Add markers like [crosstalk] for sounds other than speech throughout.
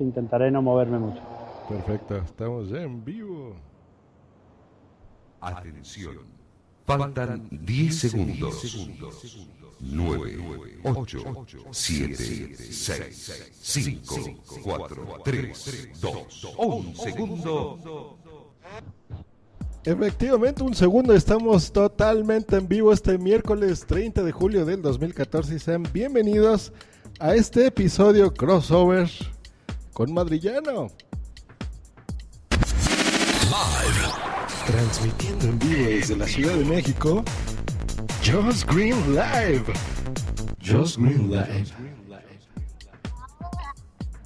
Intentaré no moverme mucho. Perfecto, estamos en vivo. Atención. Faltan 10 segundos. 9, 8, 7, 6, 5, 4, 3, 2, 1 segundo. Efectivamente, un segundo, estamos totalmente en vivo este miércoles 30 de julio del 2014 y sean bienvenidos a este episodio crossover con Madrillano. Transmitiendo en vivo desde la Ciudad de México, Just Green Live. Just Green Live.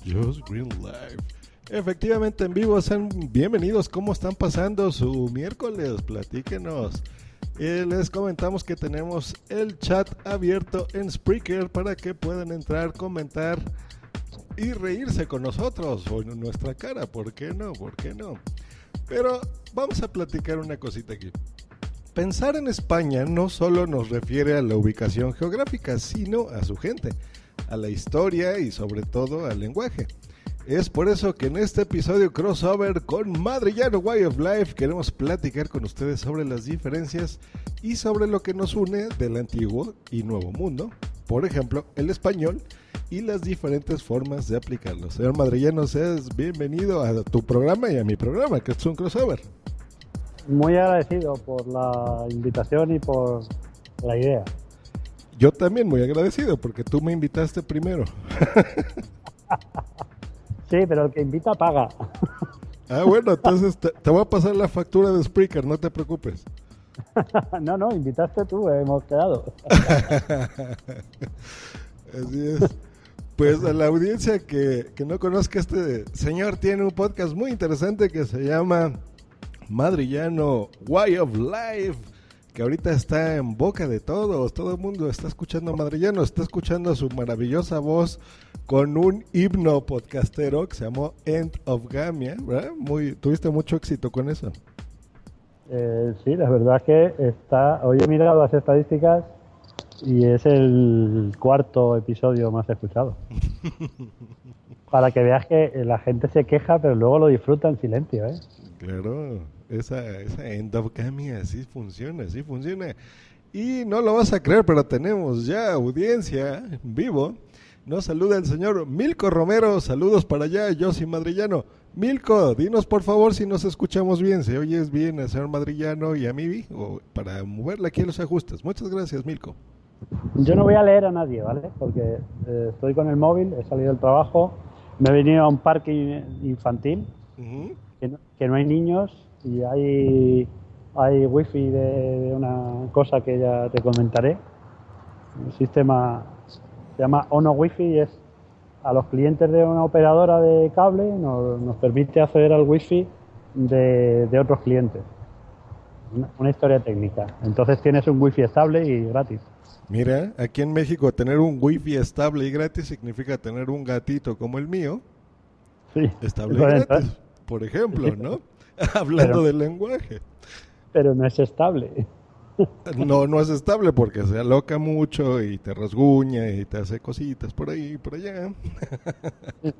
Just Green Live. Efectivamente en vivo, sean bienvenidos. ¿Cómo están pasando su miércoles? Platíquenos. Eh, les comentamos que tenemos el chat abierto en Spreaker para que puedan entrar, comentar y reírse con nosotros o en nuestra cara. ¿Por qué no? ¿Por qué no? Pero vamos a platicar una cosita aquí. Pensar en España no solo nos refiere a la ubicación geográfica, sino a su gente, a la historia y sobre todo al lenguaje. Es por eso que en este episodio crossover con Madrillano Way of Life queremos platicar con ustedes sobre las diferencias y sobre lo que nos une del antiguo y nuevo mundo, por ejemplo, el español y las diferentes formas de aplicarlo. Señor Madrillano, seas bienvenido a tu programa y a mi programa, que es un crossover. Muy agradecido por la invitación y por la idea. Yo también muy agradecido porque tú me invitaste primero. [laughs] Sí, pero el que invita paga. Ah, bueno, entonces te, te voy a pasar la factura de Spreaker, no te preocupes. [laughs] No, no, invitaste tú, hemos quedado. [laughs] Así es. Pues a la audiencia que, que no conozca este señor tiene un podcast muy interesante que se llama Madrillano Way of Life, que ahorita está en boca de todos, todo el mundo está escuchando a Madrillano, está escuchando su maravillosa voz con un himno podcastero que se llamó End of Gamia, ¿verdad? Muy, tuviste mucho éxito con eso. Eh, sí, la verdad es que está. Hoy he mirado las estadísticas y es el cuarto episodio más escuchado. [laughs] Para que veas que la gente se queja, pero luego lo disfruta en silencio, ¿eh? Claro, esa, esa endogamia sí funciona, sí funciona. Y no lo vas a creer, pero tenemos ya audiencia en vivo. Nos saluda el señor Milko Romero. Saludos para allá, yo soy madrillano. Milko, dinos por favor si nos escuchamos bien, si oyes bien al señor madrillano y a mí, o para moverle aquí los ajustes. Muchas gracias, Milko. Yo no voy a leer a nadie, ¿vale? Porque eh, estoy con el móvil, he salido del trabajo, me he venido a un parque in- infantil, Ujú. que no, que no hay niños y hay, hay wifi de, de una cosa que ya te comentaré. Un sistema se llama Ono Wifi y es a los clientes de una operadora de cable nos, nos permite acceder al wifi de, de otros clientes. Una, una historia técnica. Entonces tienes un wifi estable y gratis. Mira, aquí en México tener un wifi estable y gratis significa tener un gatito como el mío, Sí. estable y gratis, por ejemplo, ¿no? [laughs] [laughs] Hablando Pero- del lenguaje. pero no es estable. No, no es estable porque se aloca mucho y te rasguña y te hace cositas por ahí y por allá. [laughs]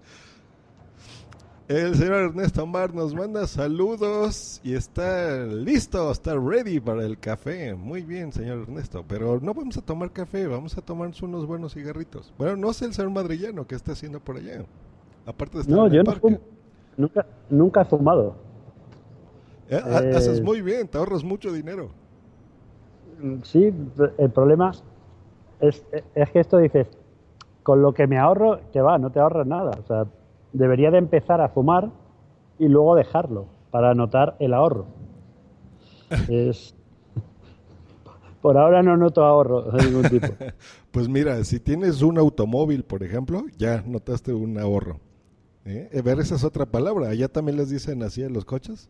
El señor Ernesto Mar nos manda saludos y está listo, está ready para el café. Muy bien, señor Ernesto, pero no vamos a tomar café, vamos a tomarnos unos buenos cigarritos. Bueno, no sé el señor madrillano que está haciendo por allá. Aparte de estar No, en yo no fumo. Nunca, nunca he fumado. Eh, ha- Eh, Haces muy bien, te ahorras mucho dinero. Sí, el problema es, es que esto dices, con lo que me ahorro, que va, no te ahorras nada. O sea, debería de empezar a fumar y luego dejarlo para notar el ahorro. [laughs] Es, por ahora no noto ahorro de ningún tipo. [laughs] Pues mira, si tienes un automóvil, por ejemplo, ya notaste un ahorro. Eh, Ver, esa es otra palabra. ¿Allá también les dicen así a los coches?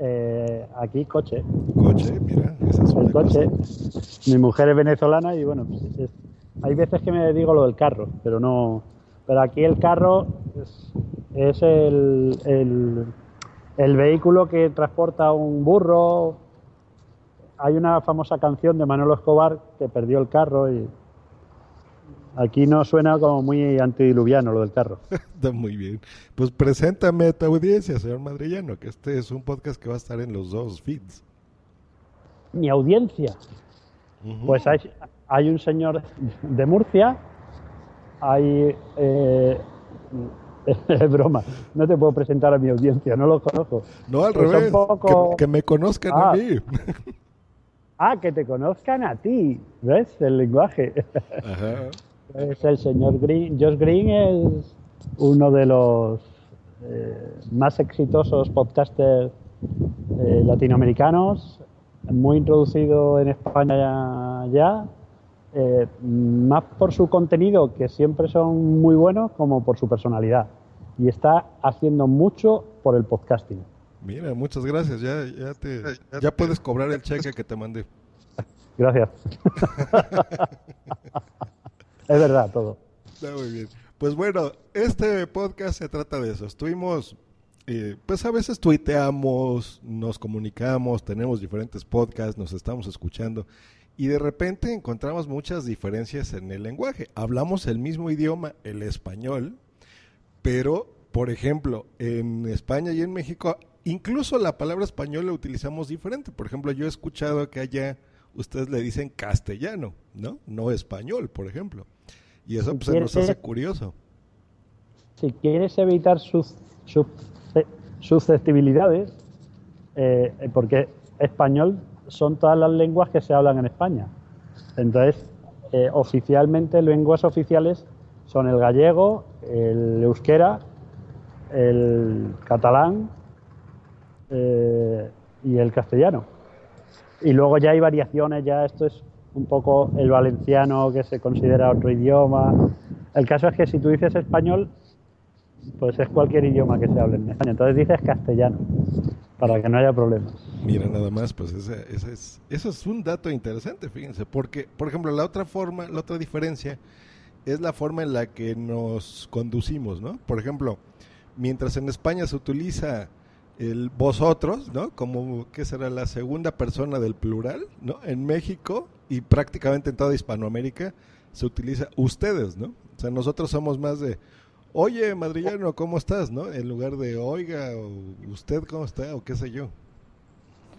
Eh, aquí coche. Coche, mira, esa es El coche. cosa. Mi mujer es venezolana y bueno, pues es- hay veces que me digo lo del carro, pero no. Pero aquí el carro es, es el, el, el vehículo que transporta un burro. Hay una famosa canción de Manolo Escobar que perdió el carro y aquí no suena como muy antidiluviano lo del carro. [laughs] Está muy bien. Pues preséntame a tu audiencia, señor Madrillano, que este es un podcast que va a estar en los dos feeds. Mi audiencia. Pues hay, hay un señor de Murcia, hay... eh, [laughs] es broma, no te puedo presentar a mi audiencia, no lo conozco. no, al pues revés, poco- que, que me conozcan Ah. a mí. Ah, que te conozcan a ti, ¿ves? El lenguaje. Ajá. Es el señor Green. Josh Green es uno de los eh, más exitosos podcasters eh, latinoamericanos, muy introducido en España ya, ya, eh, más por su contenido, que siempre son muy buenos, como por su personalidad. Y está haciendo mucho por el podcasting. Mira, muchas gracias. Ya, ya, te, ya puedes cobrar el cheque que te mandé. Gracias. [laughs] es verdad todo. Está muy bien. Pues bueno, este podcast se trata de eso. Estuvimos, eh, pues a veces tuiteamos, nos comunicamos, tenemos diferentes podcasts, nos estamos escuchando y de repente encontramos muchas diferencias en el lenguaje. Hablamos el mismo idioma, el español, pero, por ejemplo, en España y en México, incluso la palabra español la utilizamos diferente. Por ejemplo, yo he escuchado que allá ustedes le dicen castellano, ¿no? No español, por ejemplo. Y eso pues, se nos ¿Quieres- hace curioso. si quieres evitar sus, sus- susceptibilidades, eh, eh, porque español son todas las lenguas que se hablan en España. Entonces, eh, oficialmente, lenguas oficiales son el gallego, el euskera, el catalán eh, y el castellano. Y luego ya hay variaciones, ya esto es un poco el valenciano que se considera otro idioma. El caso es que si tú dices español, pues es cualquier idioma que se hable en España. Entonces dices castellano, para que no haya problemas. Mira, nada más, pues ese, es, eso es un dato interesante, fíjense, porque, por ejemplo, la otra forma, la otra diferencia es la forma en la que nos conducimos, ¿no? Por ejemplo, mientras en España se utiliza el vosotros, ¿no? Como que será la segunda persona del plural, ¿no? En México y prácticamente en toda Hispanoamérica se utiliza ustedes, ¿no? O sea, nosotros somos más de, oye, madrillano, ¿cómo estás, no? En lugar de, oiga, o usted, ¿cómo está? O qué sé yo.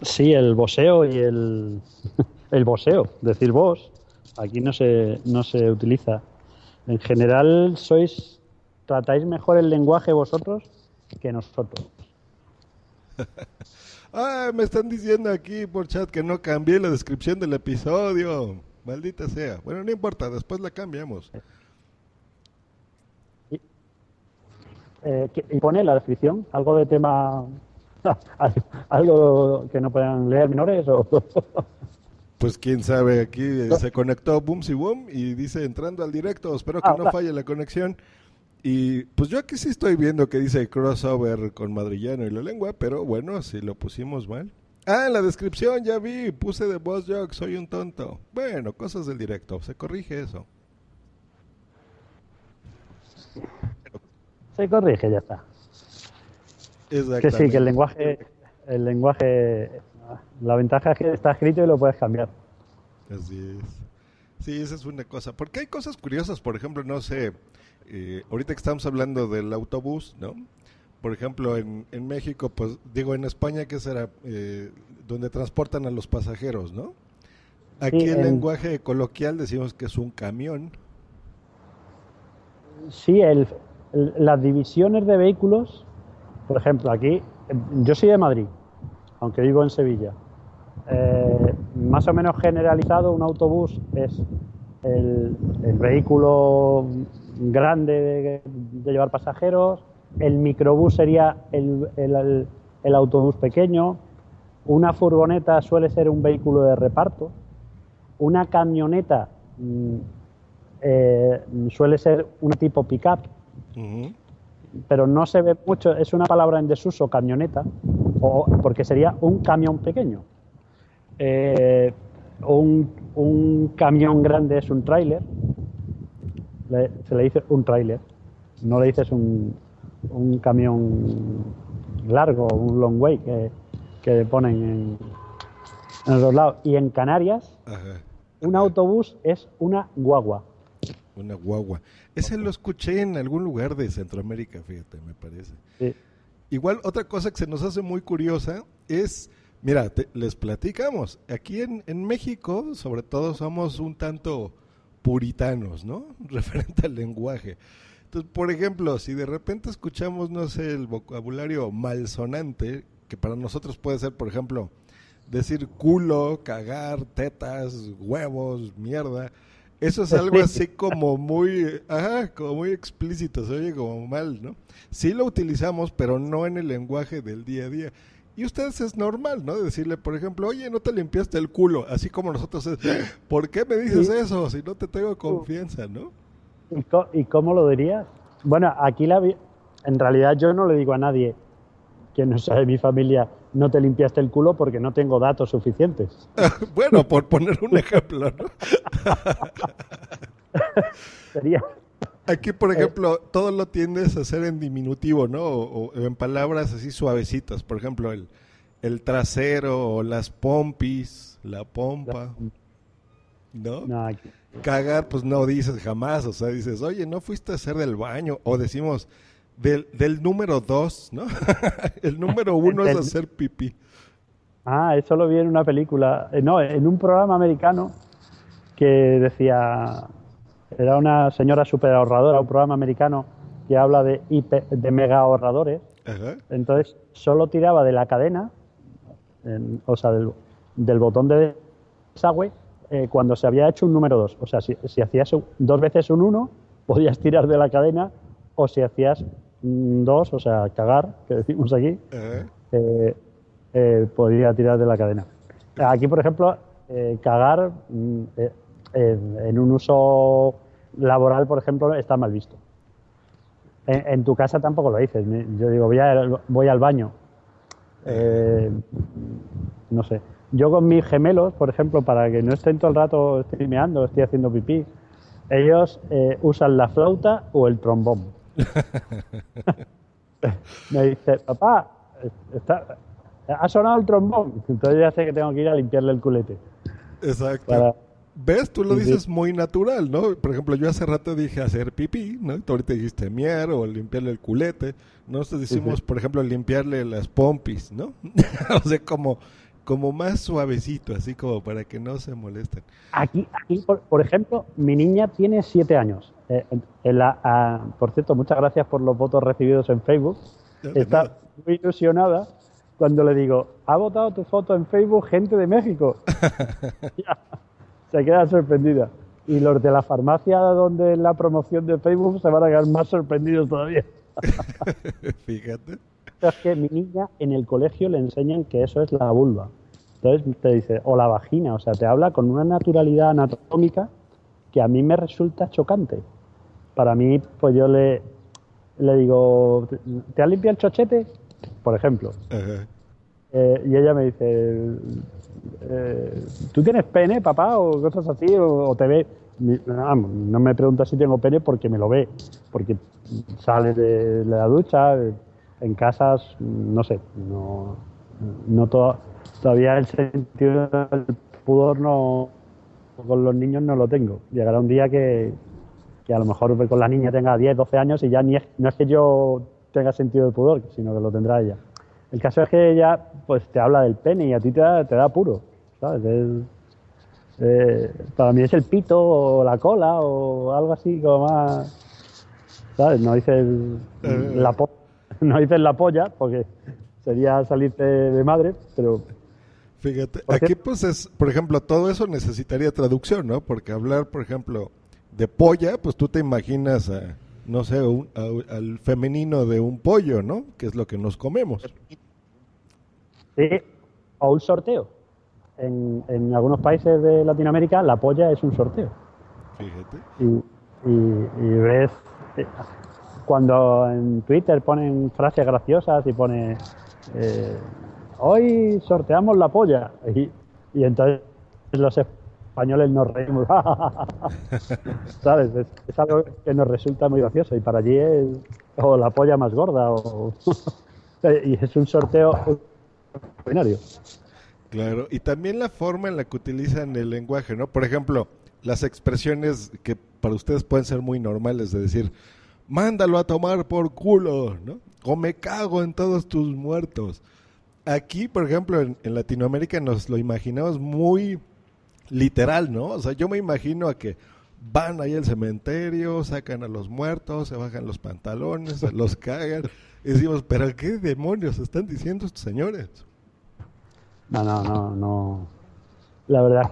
Sí, el voseo y el, [laughs] el voseo, decir vos, aquí no se, no se utiliza. En general, sois tratáis mejor el lenguaje vosotros que nosotros. [laughs] Ah, me están diciendo aquí por chat que no cambié la descripción del episodio. Maldita sea. Bueno, no importa, después la cambiamos. Eh, ¿qué- ¿Y pone en la descripción algo de tema, [laughs] algo que no puedan leer menores? O... [laughs] Pues quién sabe, aquí eh, se conectó Boom y Boom y dice entrando al directo, espero que Ah, no falle la conexión. Y pues yo aquí sí estoy viendo que dice crossover con Madrillano y la lengua, pero bueno, si lo pusimos mal. Ah, en la descripción ya vi, puse de voz joke, soy un tonto. Bueno, cosas del directo, se corrige eso. Se corrige, ya está. Que sí, que el lenguaje, el lenguaje, la ventaja es que está escrito y lo puedes cambiar. Así es. Sí, esa es una cosa. Porque hay cosas curiosas, por ejemplo, no sé, eh, ahorita que estamos hablando del autobús, ¿no? Por ejemplo, en, en México, pues digo, en España, que será? Eh, donde transportan a los pasajeros, ¿no? Aquí Sí, el en- lenguaje coloquial decimos que es un camión. Sí, el, el- las divisiones de vehículos, por ejemplo, aquí, eh, yo soy de Madrid, aunque vivo en Sevilla. Eh, más o menos generalizado, un autobús es el, el vehículo grande de, de llevar pasajeros, el microbús sería el, el- el- el autobús pequeño, una furgoneta suele ser un vehículo de reparto, una camioneta mm, eh, suele ser un tipo pickup. Pero no se ve mucho, es una palabra en desuso, camioneta, o, porque sería un camión pequeño. Eh, un, un camión grande es un tráiler, le- se le dice un tráiler, no le dices un, un camión largo, un long way que, que ponen en, en los lados. Y en Canarias, Ajá. un autobús es una guagua. Una guagua. Ese lo escuché en algún lugar de Centroamérica, fíjate, me parece. Sí. Igual, otra cosa que se nos hace muy curiosa es, mira, te- les platicamos, aquí en, en México, sobre todo, somos un tanto puritanos, ¿no? [laughs] Referente al lenguaje. Entonces, por ejemplo, si de repente escuchamos, no sé, el vocabulario malsonante, que para nosotros puede ser, por ejemplo, decir culo, cagar, tetas, huevos, mierda. Eso es algo así [laughs] como muy, ajá, como muy explícito, se oye como mal, ¿no? Sí lo utilizamos, pero no en el lenguaje del día a día. Y ustedes es normal, ¿no? Decirle, por ejemplo, oye, no te limpiaste el culo, así como nosotros es, ¿por qué me dices Sí. eso si no te tengo confianza, ¿no? ¿Y, co- y cómo lo dirías? Bueno, aquí la vi- en realidad yo no le digo a nadie que no sea de mi familia, no te limpiaste el culo porque no tengo datos suficientes. [laughs] bueno, por poner un ejemplo, ¿no? [laughs] Sería, Aquí, por ejemplo, todo lo tiendes a hacer en diminutivo, ¿no? O, o en palabras así suavecitas. Por ejemplo, el, el trasero, o las pompis, la pompa, ¿no? no, aquí- Cagar, pues no dices jamás. O sea, dices, oye, no fuiste a hacer del baño. O decimos, del, del número dos, ¿no? [laughs] el número [laughs] uno es hacer pipí. Ah, eso lo vi en una película, eh, no, en un programa americano que decía, era una señora super ahorradora, un programa americano que habla de, mega ahorradores. Ajá. Entonces solo tiraba de la cadena, en- o sea, del, del botón de desagüe, eh, cuando se había hecho un número 2. O sea, si, si hacías un- dos veces un 1, podías tirar de la cadena, o si hacías mm, dos, o sea, cagar, que decimos aquí, eh, eh, podía tirar de la cadena. Aquí, por ejemplo, cagar mm, en, en un uso laboral, por ejemplo, está mal visto. En, en tu casa tampoco lo dices. Yo digo, voy, a- voy al baño. Eh, no sé. Yo con mis gemelos, por ejemplo, para que no estén todo el rato streameando, estoy haciendo pipí, ellos eh, usan la flauta o el trombón. [laughs] Me dice, papá, está, ha sonado el trombón. Entonces ya sé que tengo que ir a limpiarle el culete. Exacto. Para- ¿Ves? Tú lo dices muy natural, ¿no? Por ejemplo, yo hace rato dije hacer pipí, ¿no? Tú ahorita dijiste miar o limpiarle el culete. Nosotros decimos, sí. por ejemplo, limpiarle las pompis, ¿no? [laughs] o sea, como, como más suavecito, así como para que no se molesten. Aquí, aquí por, por ejemplo, mi niña tiene siete años. Eh, en- la- ah, por cierto, muchas gracias por los votos recibidos en Facebook. Está nada. muy ilusionada cuando le digo, ha votado tu foto en Facebook gente de México. [laughs] Se queda sorprendida. Y los de la farmacia donde la promoción de Facebook se van a quedar más sorprendidos todavía. [laughs] Fíjate. Es que mi niña en el colegio le enseñan que eso es la vulva. Entonces te dice, o la vagina, o sea, te habla con una naturalidad anatómica que a mí me resulta chocante. Para mí, pues yo le, le digo, ¿te has limpiado el chochete? Por ejemplo. Ajá. Eh, y ella me dice, eh, ¿tú tienes pene, papá? O cosas así, o, te ve. No me pregunta si tengo pene porque me lo ve, porque sale de la ducha, en casas, no sé, no, no to- todavía el sentido del pudor no, con los niños no lo tengo. Llegará un día que, que a lo mejor con la niña tenga 10, 12 años y ya ni es, no es que yo tenga sentido del pudor, sino que lo tendrá ella. El caso es que ella pues te habla del pene y a ti te da, te da puro, ¿sabes? Es- eh, para mí es el pito o la cola o algo así como más, ¿sabes? No dices Eh. la po- [laughs] no dices la polla porque sería salirte de madre, pero Fíjate, aquí pues es, por ejemplo, todo eso necesitaría traducción, ¿no? Porque hablar, por ejemplo, de polla, pues tú te imaginas a, no sé, un- a- al femenino de un pollo, ¿no? Que es lo que nos comemos. sí, o un sorteo. En, en algunos países de Latinoamérica la polla es un sorteo. Fíjate. y, y- y ves eh, cuando en Twitter ponen frases graciosas y pone eh, hoy sorteamos la polla y, y entonces los españoles nos reímos [laughs] sabes es, es algo que nos resulta muy gracioso y para allí es o la polla más gorda o [laughs] y es un sorteo extraordinario Claro, y también la forma en la que utilizan el lenguaje, ¿no? Por ejemplo, las expresiones que para ustedes pueden ser muy normales de decir, mándalo a tomar por culo, ¿no? O me cago en todos tus muertos. Aquí, por ejemplo, en, en Latinoamérica nos lo imaginamos muy literal, ¿no? O sea, yo me imagino a que van ahí al cementerio, sacan a los muertos, se bajan los pantalones, se los cagan. Y decimos, pero ¿qué demonios están diciendo estos señores? no no no no la verdad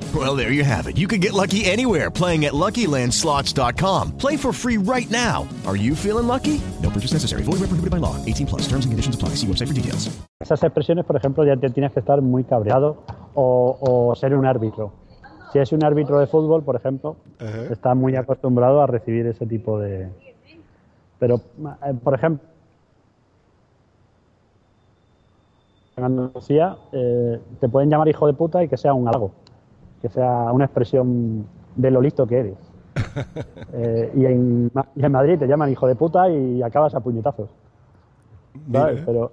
Well, there you have it. You can get lucky anywhere playing at LuckyLandSlots.com. Play for free right now. Are you feeling lucky? No purchase necessary. Void where prohibited by law. 18 plus. Terms and conditions apply. See website for details. esas expresiones, por ejemplo, ya te tienes que estar muy cabreado o, o ser un árbitro. Si es un árbitro de fútbol, por ejemplo, Ajá. está muy acostumbrado a recibir ese tipo de... Pero, eh, por ejemplo, en Andalucía eh, te pueden llamar hijo de puta y que sea un halago, que sea una expresión de lo listo que eres. [laughs] Eh, y, en, y en Madrid te llaman hijo de puta y acabas a puñetazos. ¿sabes? Pero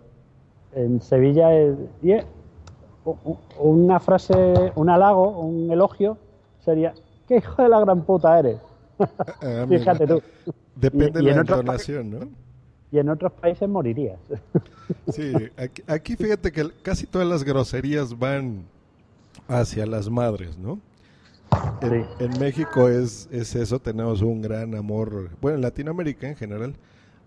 en Sevilla es, y una frase, un halago, un elogio sería ¿qué hijo de la gran puta eres? [laughs] [laughs] Ah, mira. Fíjate tú. Depende Y- de en la otros entonación, ¿no? Y en otros países morirías. Sí, aquí, aquí fíjate que casi todas las groserías van hacia las madres, ¿no? En, Sí. en México es, es eso, tenemos un gran amor, bueno, en Latinoamérica en general,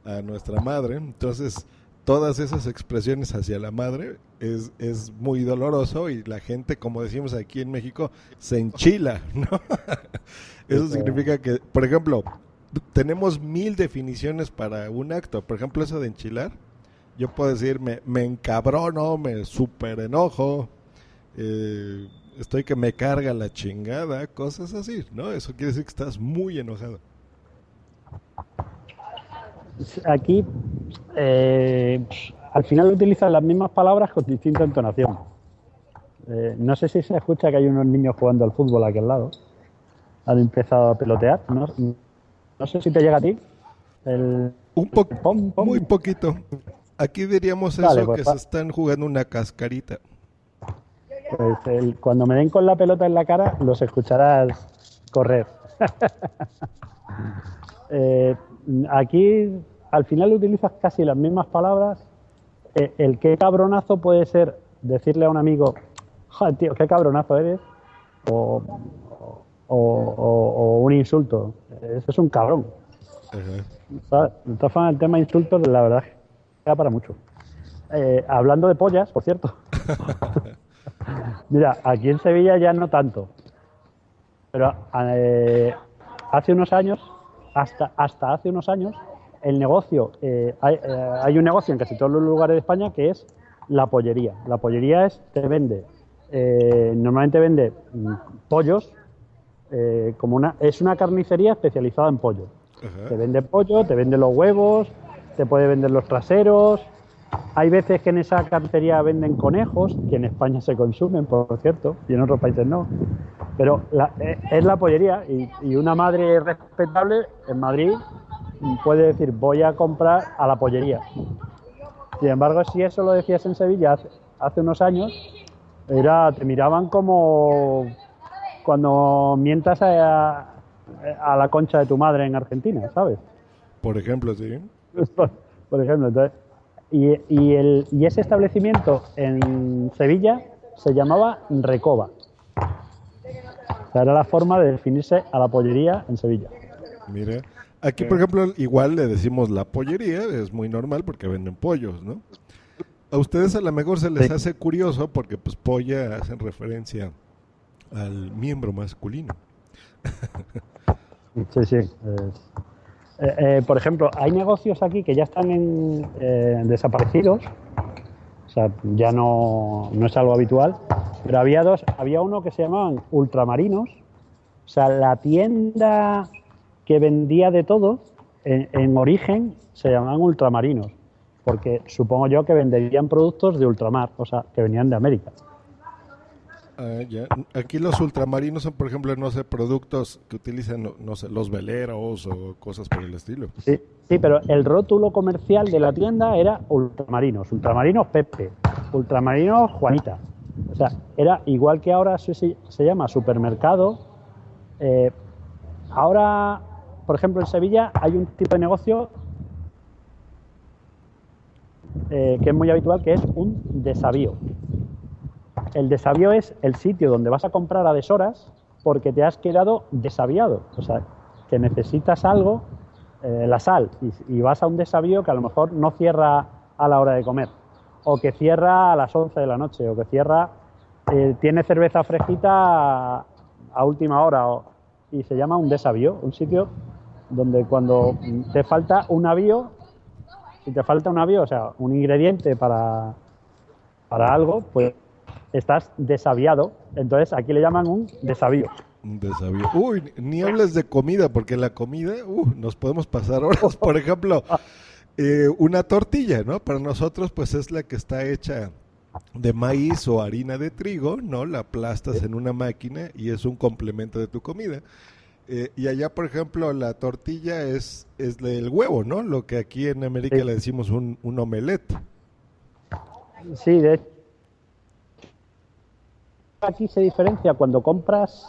a nuestra madre. Entonces, todas esas expresiones hacia la madre es, es muy doloroso y la gente, como decimos aquí en México, se enchila, [laughs] ¿no? Eso significa que, por ejemplo, tenemos mil definiciones para un acto. Por ejemplo, eso de enchilar. Yo puedo decir, me, me encabrono, me super enojo, eh, estoy que me carga la chingada, cosas así, ¿no? Eso quiere decir que estás muy enojado. Aquí, eh, al final utilizan las mismas palabras con distinta entonación. Eh, no sé si se escucha que hay unos niños jugando al fútbol aquí al lado. Han empezado a pelotear. No, no sé si te llega a ti. El, Un poco, pom, pom. muy poquito. Aquí diríamos eso, pues que se están jugando una cascarita. Pues el- cuando me den con la pelota en la cara, los escucharás correr. [laughs] Eh, aquí, al final utilizas casi las mismas palabras. Eh, el qué cabronazo puede ser decirle a un amigo, joder, tío, qué cabronazo eres, o, o- o- o un insulto. Eso es un cabrón. ¿sabes? De el tema insultos, la verdad, es que da para mucho. Eh, hablando de pollas, por cierto. [laughs] Mira, aquí en Sevilla ya no tanto. Pero eh, hace unos años, hasta, hasta hace unos años, el negocio, eh, hay, eh, hay un negocio en casi todos los lugares de España que es la pollería. La pollería es, te vende, normalmente vende mm, pollos, como una, es una carnicería especializada en pollo. Te vende pollo, te vende los huevos, te puede vender los traseros. Hay veces que en esa carnicería venden conejos, que en España se consumen, por cierto, y en otros países no. Pero la- eh, es la pollería y, y una madre respetable en Madrid puede decir voy a comprar a la pollería. Sin embargo, si eso lo decías en Sevilla hace, hace unos años, Era, te miraban como cuando mientas a, a la concha de tu madre en Argentina, ¿sabes? Por ejemplo, sí. Por, [laughs] por ejemplo, entonces, y, y, el, y ese establecimiento en Sevilla se llamaba Recoba. O sea, era la forma de definirse a la pollería en Sevilla. Mira, aquí por ejemplo igual le decimos la pollería, es muy normal porque venden pollos, ¿no? A ustedes a lo mejor se les Sí. hace curioso porque pues polla hacen referencia al miembro masculino. Sí, sí. es- eh, eh, por ejemplo, hay negocios aquí que ya están en, eh, desaparecidos. O sea, ya no, no es algo habitual. Pero había dos, había uno que se llamaban ultramarinos. O sea, la tienda que vendía de todo, en, en origen se llamaban ultramarinos. Porque supongo yo que venderían productos de ultramar, o sea, que venían de América. Ah. Aquí los ultramarinos son, por ejemplo, no sé, productos que utilizan, sé, los veleros o cosas por el estilo. Sí, sí, pero el rótulo comercial de la tienda era ultramarinos, ultramarinos Pepe, ultramarinos Juanita. O sea, era igual que ahora se- se llama supermercado. eh, ahora, por ejemplo, en Sevilla hay un tipo de negocio eh, que es muy habitual, que es un desavío. El desavío es el sitio donde vas a comprar a deshoras porque te has quedado desaviado. O sea, que necesitas algo, eh, la sal, y, vas a un desavío que a lo mejor no cierra a la hora de comer, o que cierra a las 11 de la noche, o que cierra, eh, tiene cerveza fresquita a, última hora, y se llama un desavío, un sitio donde cuando te falta un avío, si te falta un avío, o sea, un ingrediente para, para algo, pues estás desaviado. Entonces aquí le llaman un desavío. Un desavío. Uy, ni hables de comida, porque la comida, uh, nos podemos pasar horas. Por ejemplo, eh, una tortilla, ¿no? Para nosotros, pues es la que está hecha de maíz o harina de trigo, ¿no? La aplastas en una máquina y es un complemento de tu comida. Eh, y allá, por ejemplo, la tortilla es, es del huevo, ¿no? Lo que aquí en América Sí. le decimos un, un omelette. Sí, de hecho, aquí se diferencia cuando compras.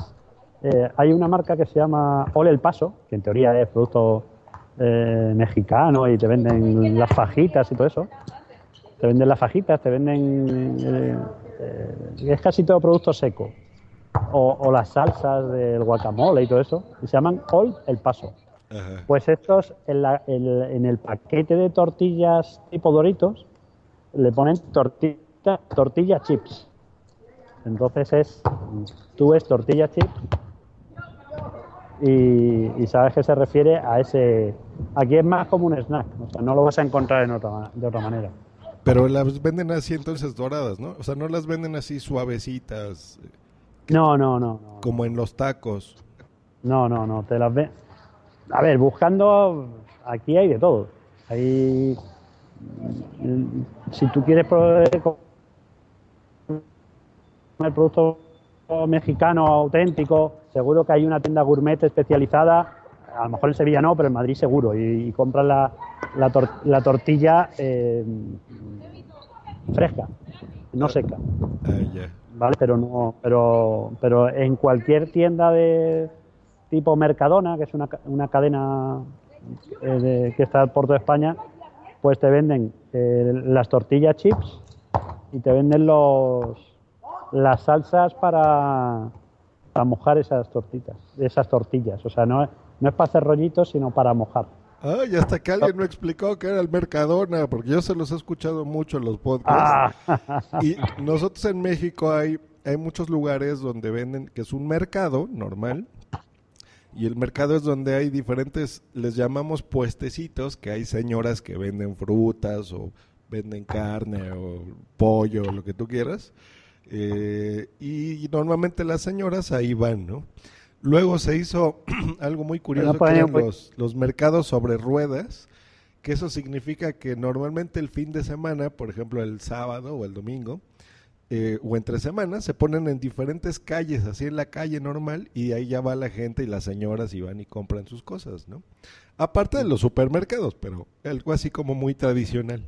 eh, hay una marca que se llama Ole el Paso, que en teoría es producto eh, mexicano y te venden las fajitas y todo eso. Te venden las fajitas, te venden. eh, es casi todo producto seco. O, o las salsas del guacamole y todo eso. Y se llaman Ole el Paso. Ajá. Pues estos, en, la- el- en el paquete de tortillas tipo Doritos, le ponen tortilla, tortilla chips. Entonces es, tú ves tortilla chips y, y sabes que se refiere a ese... Aquí es más como un snack, o sea, no lo vas a encontrar en otra, de otra manera. Pero las venden así entonces doradas, ¿no? O sea, no las venden así suavecitas, No, no, no, no. como en los tacos. No, no, no, te las ven. A ver, buscando, aquí hay de todo. Mm, Si tú quieres probar el producto mexicano auténtico, seguro que hay una tienda gourmet especializada. A lo mejor en Sevilla no, pero en Madrid seguro. Y, y compras la, la, tor- la tortilla eh, fresca, no seca. Ah, ya. ¿vale? Pero no, pero, pero en cualquier tienda de tipo Mercadona, que es una, una cadena eh, de- que está por toda España, pues te venden eh, las tortillas chips y te venden los las salsas para, para mojar esas tortitas, esas tortillas. O sea, no, es- no es para hacer rollitos, sino para mojar. Ah, y hasta que alguien me explicó que era el Mercadona, porque yo se los he escuchado mucho en los podcasts. Ah. Y nosotros en México hay, hay muchos lugares donde venden, que es un mercado normal, y el mercado es donde hay diferentes, les llamamos puestecitos, que hay señoras que venden frutas o venden carne o pollo, lo que tú quieras. Eh, y normalmente las señoras ahí van, ¿no? Luego se hizo [clears throat] algo muy curioso, que eran los, los mercados sobre ruedas, que eso significa que normalmente el fin de semana, por ejemplo el sábado o el domingo, eh, o entre semanas, se ponen en diferentes calles, así en la calle normal, y ahí ya va la gente y las señoras y van y compran sus cosas, ¿no? Aparte de los supermercados, pero algo así como muy tradicional.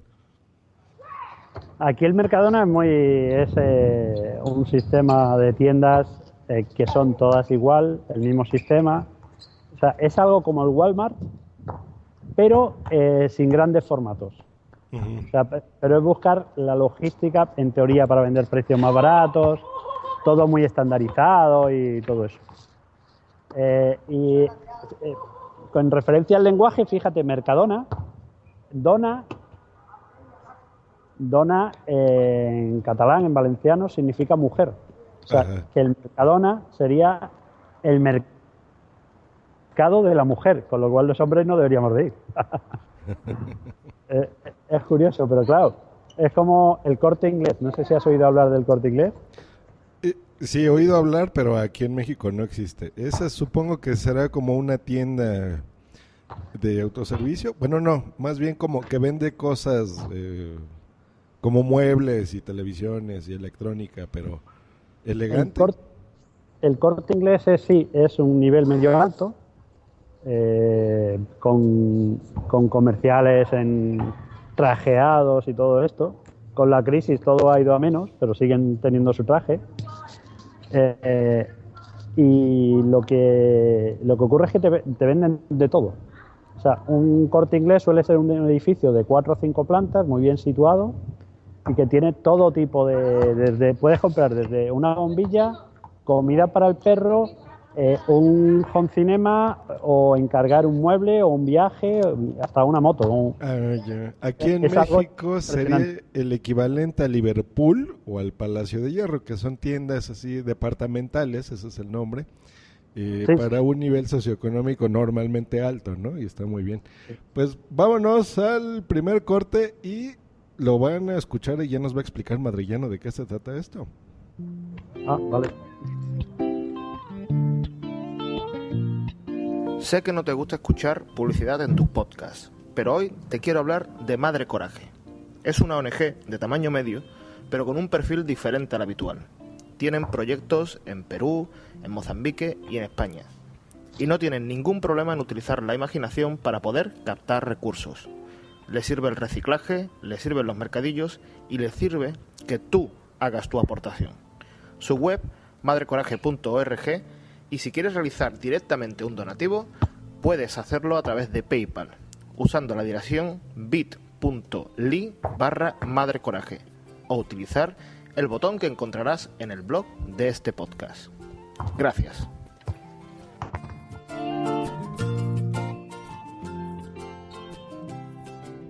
Aquí el Mercadona es muy es eh, un sistema de tiendas eh, que son todas igual, el mismo sistema. O sea, es algo como el Walmart, pero eh, sin grandes formatos. O sea, pe- pero es buscar la logística, en teoría, para vender precios más baratos, todo muy estandarizado y todo eso. Y con referencia al lenguaje, fíjate, Mercadona, dona, dona eh, en catalán, en valenciano, significa mujer. O sea, Ajá. que el Mercadona sería el mercado de la mujer, con lo cual los hombres no deberíamos de ir. [laughs] Eh, es curioso, pero claro, es como el corte inglés. No sé si has oído hablar del corte inglés. Eh, Sí, he oído hablar, pero aquí en México no existe. Esa supongo que será como una tienda de autoservicio. Bueno, no, más bien como que vende cosas eh, como muebles y televisiones y electrónica, pero El, elegante. el corte inglés es, sí, es un nivel medio alto, eh, con, con comerciales en trajeados y todo esto. Con la crisis todo ha ido a menos, pero siguen teniendo su traje. Eh, y lo que, lo que ocurre es que te, te venden de todo. O sea, un corte inglés suele ser un edificio de cuatro o cinco plantas, muy bien situado, y que tiene todo tipo de, desde puedes comprar desde una bombilla, comida para el perro, eh, un home cinema o encargar un mueble o un viaje, hasta una moto. un- Ah. Aquí en Es México sería el equivalente a Liverpool o al Palacio de Hierro, que son tiendas así departamentales, ese es el nombre, eh, Sí. para un nivel socioeconómico normalmente alto, ¿no? Y está muy bien. Pues vámonos al primer corte y lo van a escuchar y ya nos va a explicar Madrillano de qué se trata esto. Ah, vale. Sé que no te gusta escuchar publicidad en tus podcasts, pero hoy te quiero hablar de Madre Coraje. Es una ONG de tamaño medio, pero con un perfil diferente al habitual. Tienen proyectos en Perú, en Mozambique y en España. Y no tienen ningún problema en utilizar la imaginación para poder captar recursos. Les sirve el reciclaje, les sirven los mercadillos y les sirve que tú hagas tu aportación. Su web, madrecoraje.org, y si quieres realizar directamente un donativo, puedes hacerlo a través de PayPal, usando la dirección bit.ly barra madrecoraje, o utilizar el botón que encontrarás en el blog de este podcast. Gracias.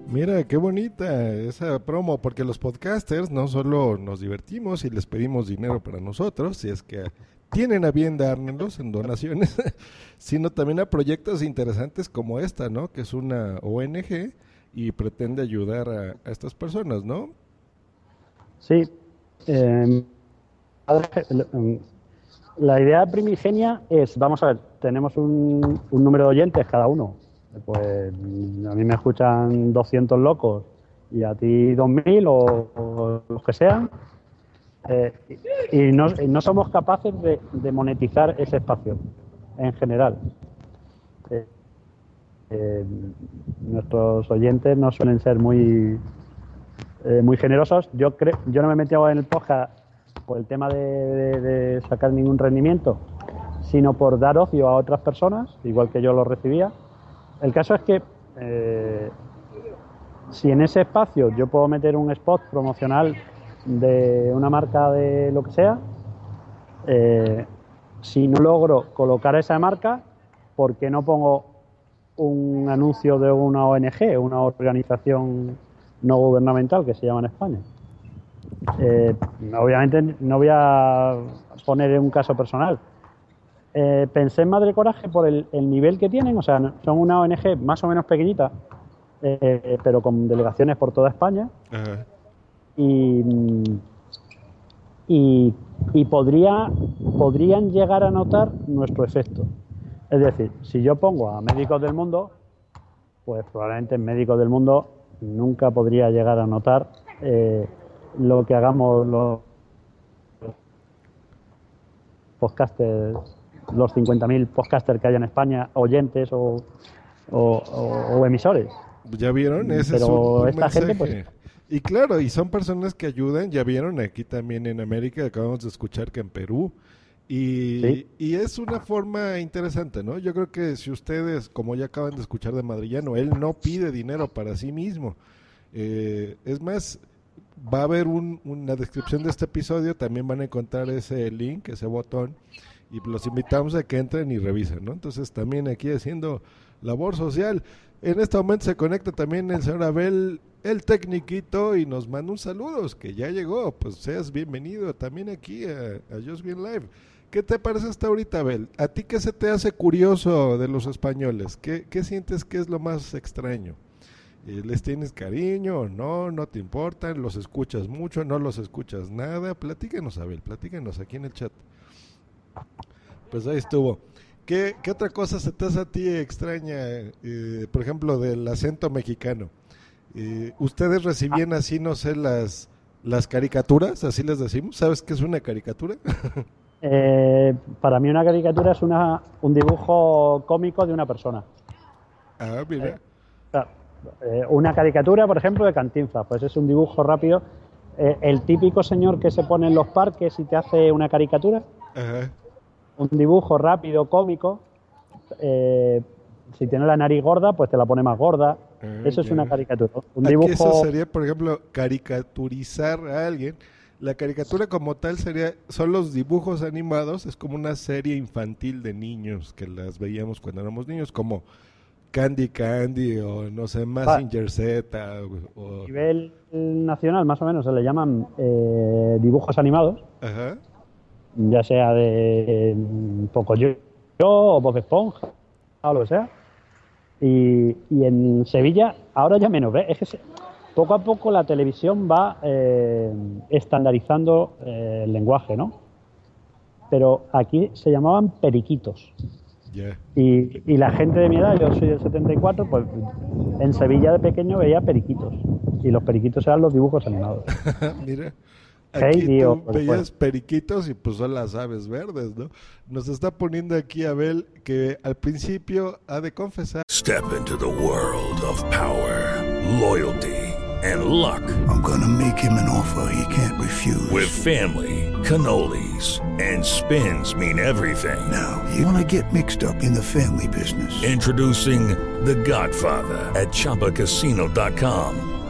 Mira, qué bonita esa promo, porque los podcasters no solo nos divertimos y les pedimos dinero para nosotros, si es que tienen a bien dárnoslos en donaciones, [laughs] sino también a proyectos interesantes como esta, ¿no? Que es una ONG y pretende ayudar a, a estas personas, ¿no? Sí. eh, la idea primigenia es, vamos a ver, tenemos un, un número de oyentes cada uno. Pues a mí me escuchan 200 locos y a ti 2000 o, o los que sean. Eh, y, no, no somos capaces de, monetizar ese espacio en general. Eh, eh, nuestros oyentes no suelen ser muy muy generosos. Yo creo, yo no me he metido en el podcast por el tema de- de sacar ningún rendimiento, sino por dar ocio a otras personas, igual que yo lo recibía. El caso es que eh, si en ese espacio yo puedo meter un spot promocional de una marca de lo que sea, eh, si no logro colocar esa marca, ¿por qué no pongo un anuncio de una ONG, una organización no gubernamental que se llama en España? Eh, obviamente no voy a poner un caso personal. Eh, pensé en Madre Coraje por el, el nivel que tienen, o sea, son una ONG más o menos pequeñita, eh, pero con delegaciones por toda España y, y, y podría, podrían llegar a notar nuestro efecto. Es decir, si yo pongo a médicos del mundo, pues probablemente en médicos del mundo nunca podría llegar a notar eh, lo que hagamos los podcasters, los 50.000 podcasters que hay en España, oyentes o, o- o- o emisores. ¿Ya vieron? Ese es Pero un, un esta gente, pues, mensaje. Y claro, y son personas que ayudan, ya vieron aquí también en América, acabamos de escuchar que en Perú, y, Sí. y es una forma interesante, ¿no? Yo creo que si ustedes, como ya acaban de escuchar de Madrillano, él no pide dinero para sí mismo. Eh, es más, va a haber un- una descripción de este episodio, también van a encontrar ese link, ese botón, y los invitamos a que entren y revisen, ¿no? Entonces también aquí haciendo labor social. En este momento se conecta también el señor Abel, el tecniquito, y nos manda un saludos, que ya llegó. Pues seas bienvenido también aquí a, a Just Bien Live. ¿Qué te parece hasta ahorita, Abel? ¿A ti qué se te hace curioso de los españoles? ¿Qué, qué sientes que es lo más extraño? Eh, ¿Les tienes cariño no? ¿No te importan? ¿Los escuchas mucho? ¿No los escuchas nada? Platícanos, Abel, platícanos aquí en el chat. Pues ahí estuvo. ¿Qué, qué otra cosa se te hace a ti extraña, eh, por ejemplo, del acento mexicano? Eh, ¿Ustedes recibían así, no sé, las, las caricaturas? Así les decimos. ¿Sabes qué es una caricatura? [laughs] Eh, para mí una caricatura es una, un dibujo cómico de una persona. ah, mira. Una caricatura, por ejemplo, de Cantinflas, pues es un dibujo rápido. El típico señor que se pone en los parques y te hace una caricatura, Ajá. Un dibujo rápido, cómico. eh, si tiene la nariz gorda, pues te la pone más gorda. Ah, Eso es una caricatura. Un Aquí eso dibujo. sería, por ejemplo, caricaturizar a alguien. La caricatura como tal sería, son los dibujos animados, es como una serie infantil de niños que las veíamos cuando éramos niños, como Candy Candy o no sé, Massinger Z o... A nivel nacional, más o menos, se le llaman eh, dibujos animados, Ajá. Ya sea de eh, Pocoyo o Bob Esponja o lo que sea. Y, y en Sevilla, ahora ya menos, ¿ves? Es que se- poco a poco la televisión va eh, estandarizando eh, el lenguaje, ¿no? Pero aquí se llamaban periquitos. Y, y la gente de mi edad, yo soy del 74, pues en Sevilla de pequeño veía periquitos. Y los periquitos eran los dibujos animados. [laughs] Mira. Aquí tú veías periquitos y pues son las aves verdes, ¿no? Nos está poniendo aquí Abel que al principio ha de confesar Step into the world of power, loyalty, and luck. I'm gonna make him an offer he can't refuse. With family, cannolis, and spins mean everything. Now, you wanna get mixed up in the family business. Introducing The Godfather at ChumbaCasino.com.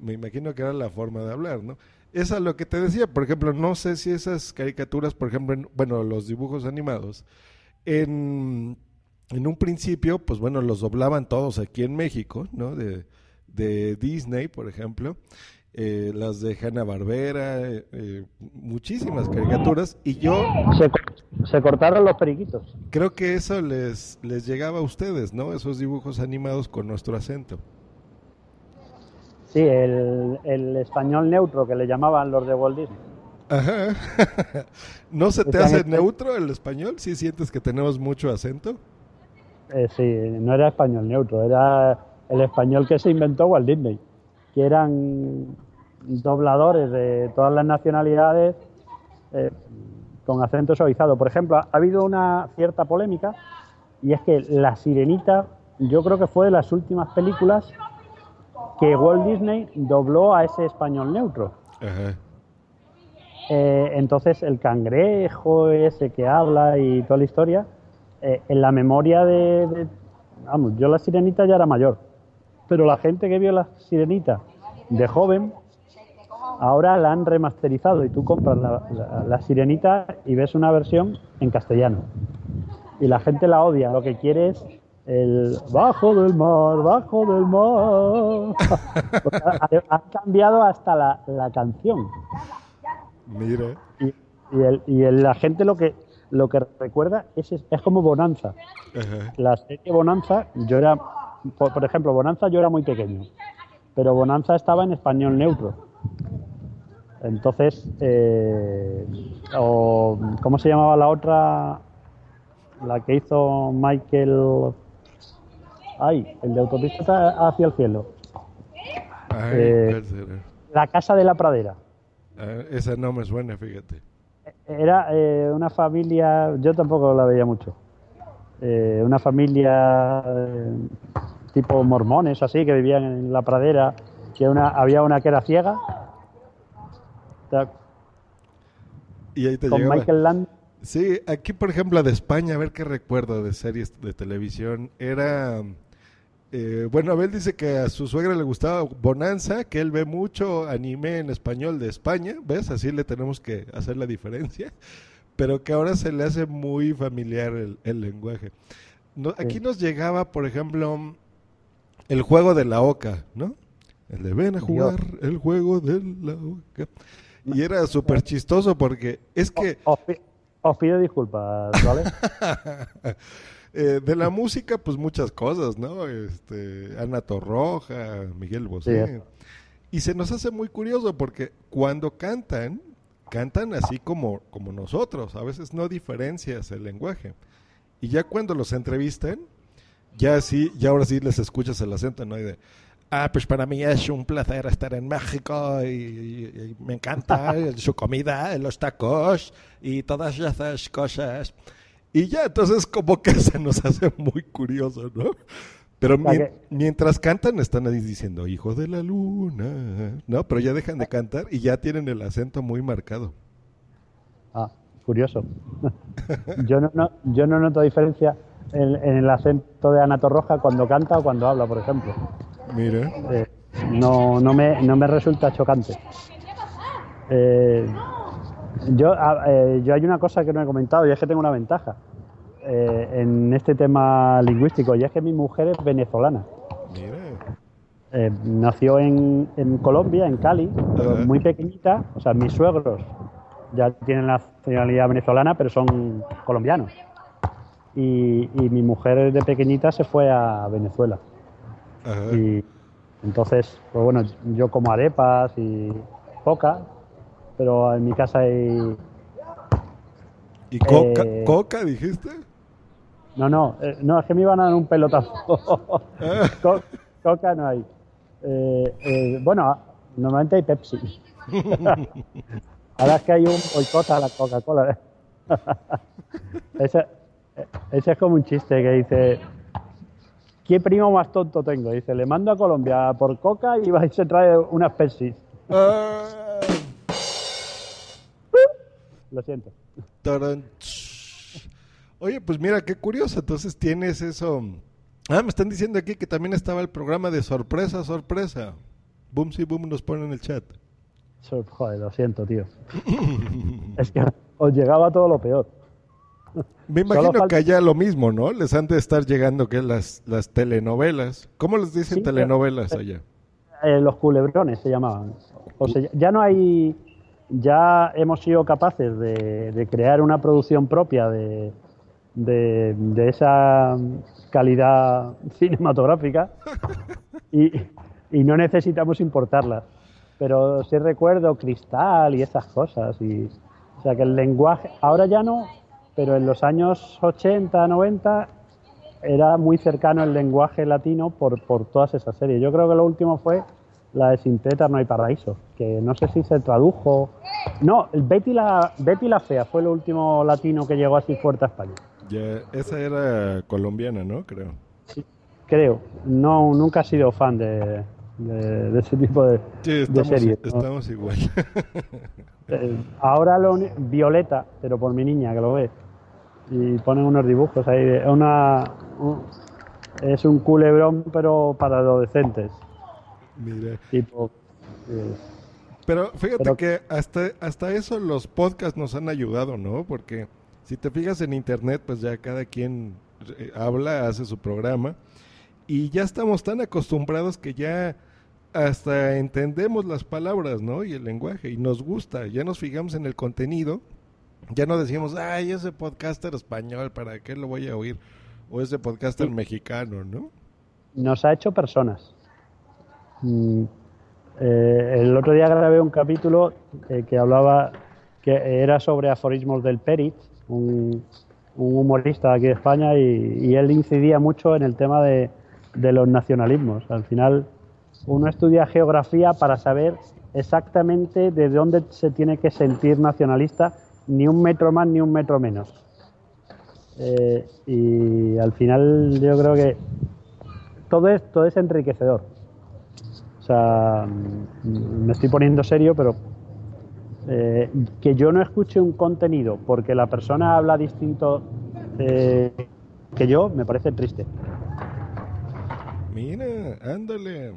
Me imagino que era la forma de hablar, ¿no? Es a lo que te decía, por ejemplo, no sé si esas caricaturas, por ejemplo, en- bueno, los dibujos animados, en, en un principio, pues bueno, los doblaban todos aquí en México, ¿no? De, de Disney, por ejemplo, eh, las de Hanna Barbera, muchísimas caricaturas, y yo Se, se cortaron los periquitos. creo que eso les, les llegaba a ustedes, ¿no? Esos dibujos animados con nuestro acento. Sí, el, el español neutro que le llamaban los de Walt Disney. Ajá. [laughs] ¿No se te hace este- neutro el español? ¿Sí sientes que tenemos mucho acento? Eh, sí, no era español neutro, era el español que se inventó Walt Disney, que eran dobladores de todas las nacionalidades eh, con acento suavizado. Por ejemplo, ha habido una cierta polémica y es que La Sirenita, yo creo que fue de las últimas películas que Walt Disney dobló a ese español neutro. Ajá. Eh, entonces el cangrejo ese que habla y toda la historia, eh, en la memoria de, de- Vamos, yo la sirenita ya era mayor, pero la gente que vio la sirenita de joven, ahora la han remasterizado y tú compras la, la- la sirenita y ves una versión en castellano. Y la gente la odia, lo que quiere es el bajo del mar, bajo del mar. [laughs] Pues ha, ha cambiado hasta la, la canción. Mira. Y, y el- y el- la gente lo que lo que recuerda es, es, es como Bonanza. Ajá. La serie Bonanza, yo era, por, por ejemplo, Bonanza yo era muy pequeño, pero Bonanza estaba en español neutro. Entonces, eh, o, ¿cómo se llamaba la otra? La que hizo Michael. Ay, el de autopista hacia el cielo. Ay, Eh. La casa de la pradera. Ah, esa no me suena, fíjate. Era eh, una familia, yo tampoco la veía mucho. Eh, una familia eh, tipo mormones, así, que vivían en la pradera. Que una, había una que era ciega. O sea, Y ahí te con llegaba. Michael Land. Sí, aquí por ejemplo de España, a ver qué recuerdo de series de televisión, era... eh, bueno, Abel dice que a su suegra le gustaba Bonanza, que él ve mucho anime en español de España, ¿ves? Así le tenemos que hacer la diferencia, pero que ahora se le hace muy familiar el, el lenguaje. No- aquí nos llegaba, por ejemplo, el juego de la oca, ¿no? El de ven a jugar el juego de la oca. Y era súper chistoso porque es que... Os, pi- os pido disculpas, ¿vale? [laughs] Eh, de la música, pues muchas cosas, ¿no? Este, Ana Torroja, Miguel Bosé. Sí. Y se nos hace muy curioso porque cuando cantan, cantan así como, como nosotros. A veces no diferencias el lenguaje. Y ya cuando los entrevistan, ya sí, ya ahora sí les escuchas el acento, ¿no? Y de, ah, pues para mí es un placer estar en México y, y- y me encanta su comida, los tacos y todas esas cosas. Y ya, entonces como que [laughs] se nos hace muy curioso, ¿no? Pero mientras cantan están ahí diciendo, hijo de la luna, ¿no? Pero ya dejan de cantar y ya tienen el acento muy marcado. Ah, curioso. yo, no, no- yo no noto diferencia en, en el acento de Ana Torroja cuando canta o cuando habla, por ejemplo. Mira. Eh, no, no, me, no me resulta chocante. Eh, yo, eh, yo hay una cosa que no he comentado y es que tengo una ventaja eh, en este tema lingüístico y es que mi mujer es venezolana. Eh, nació en, en Colombia, en Cali, pero Ajá. muy pequeñita. O sea, mis suegros ya tienen la nacionalidad venezolana, pero son colombianos. Y, y mi mujer de pequeñita se fue a Venezuela. Ajá. Y entonces, pues bueno, yo como arepas y coca, pero en mi casa hay... ¿Y coca, Eh, coca dijiste? No, no, eh, no, es que me iban a dar un pelotazo. [laughs] Co- coca no hay. Eh, bueno, normalmente hay Pepsi. [laughs] Ahora es que hay un boicot a la Coca-Cola. ese, ese es como un chiste que dice, ¿qué primo más tonto tengo? Dice, le mando a Colombia por Coca y va y se trae unas Pepsi. Lo siento. Oye, pues mira, qué curioso. Entonces tienes eso. Ah, me están diciendo aquí que también estaba el programa de sorpresa, sorpresa. Boom, sí, boom, nos ponen en el chat. Joder, lo siento, tío. [laughs] es que os llegaba todo lo peor. Me imagino que allá lo mismo, ¿no? Les han de estar llegando que las, las telenovelas. ¿Cómo les dicen Sí, telenovelas allá? Eh, los culebrones se llamaban. O sea, ya no hay. Ya hemos sido capaces de, de crear una producción propia de, de, de esa calidad [laughs] cinematográfica [laughs] y, y no necesitamos importarlas. Pero sí recuerdo Cristal y esas cosas. Y, o sea que el lenguaje, ahora ya no, pero en los años 80, 90 era muy cercano el lenguaje latino por, por todas esas series. Yo creo que lo último fue la de Sin Tetas no hay paraíso, que no sé si se tradujo. No, el Betty la, Betty la Fea fue lo último latino que llegó así fuerte a España. Ya, esa era colombiana, ¿no? Creo. Creo. No, nunca he sido fan de, de- de ese tipo de, Sí, de estamos, series. ¿no? estamos igual. [laughs] Eh, ahora lo Violeta, pero por mi niña que lo ve. Y ponen unos dibujos ahí. de- una un- es un culebrón, pero para adolescentes. Mira. Tipo. eh, Pero fíjate Pero- que hasta, hasta eso los podcasts nos han ayudado, ¿no? Porque si te fijas en internet, pues ya cada quien eh, habla, hace su programa, y ya estamos tan acostumbrados que ya hasta entendemos las palabras, ¿no? Y el lenguaje, y nos gusta, ya nos fijamos en el contenido, ya no decimos, ay, ese podcaster español, ¿para qué lo voy a oír? O ese podcaster mexicano, ¿no? Nos ha hecho personas. Eh, el otro día grabé un capítulo eh, que hablaba, que era sobre aforismos del Perit, un, humorista aquí de España, y, él incidía mucho en el tema de, de los nacionalismos. Al final, uno estudia geografía para saber exactamente de dónde se tiene que sentir nacionalista, ni un metro más ni un metro menos. Eh, y al final yo creo que todo es, todo es enriquecedor. O sea, me estoy poniendo serio, pero eh, que yo no escuche un contenido porque la persona habla distinto eh, que yo, me parece triste. Mira, ándale.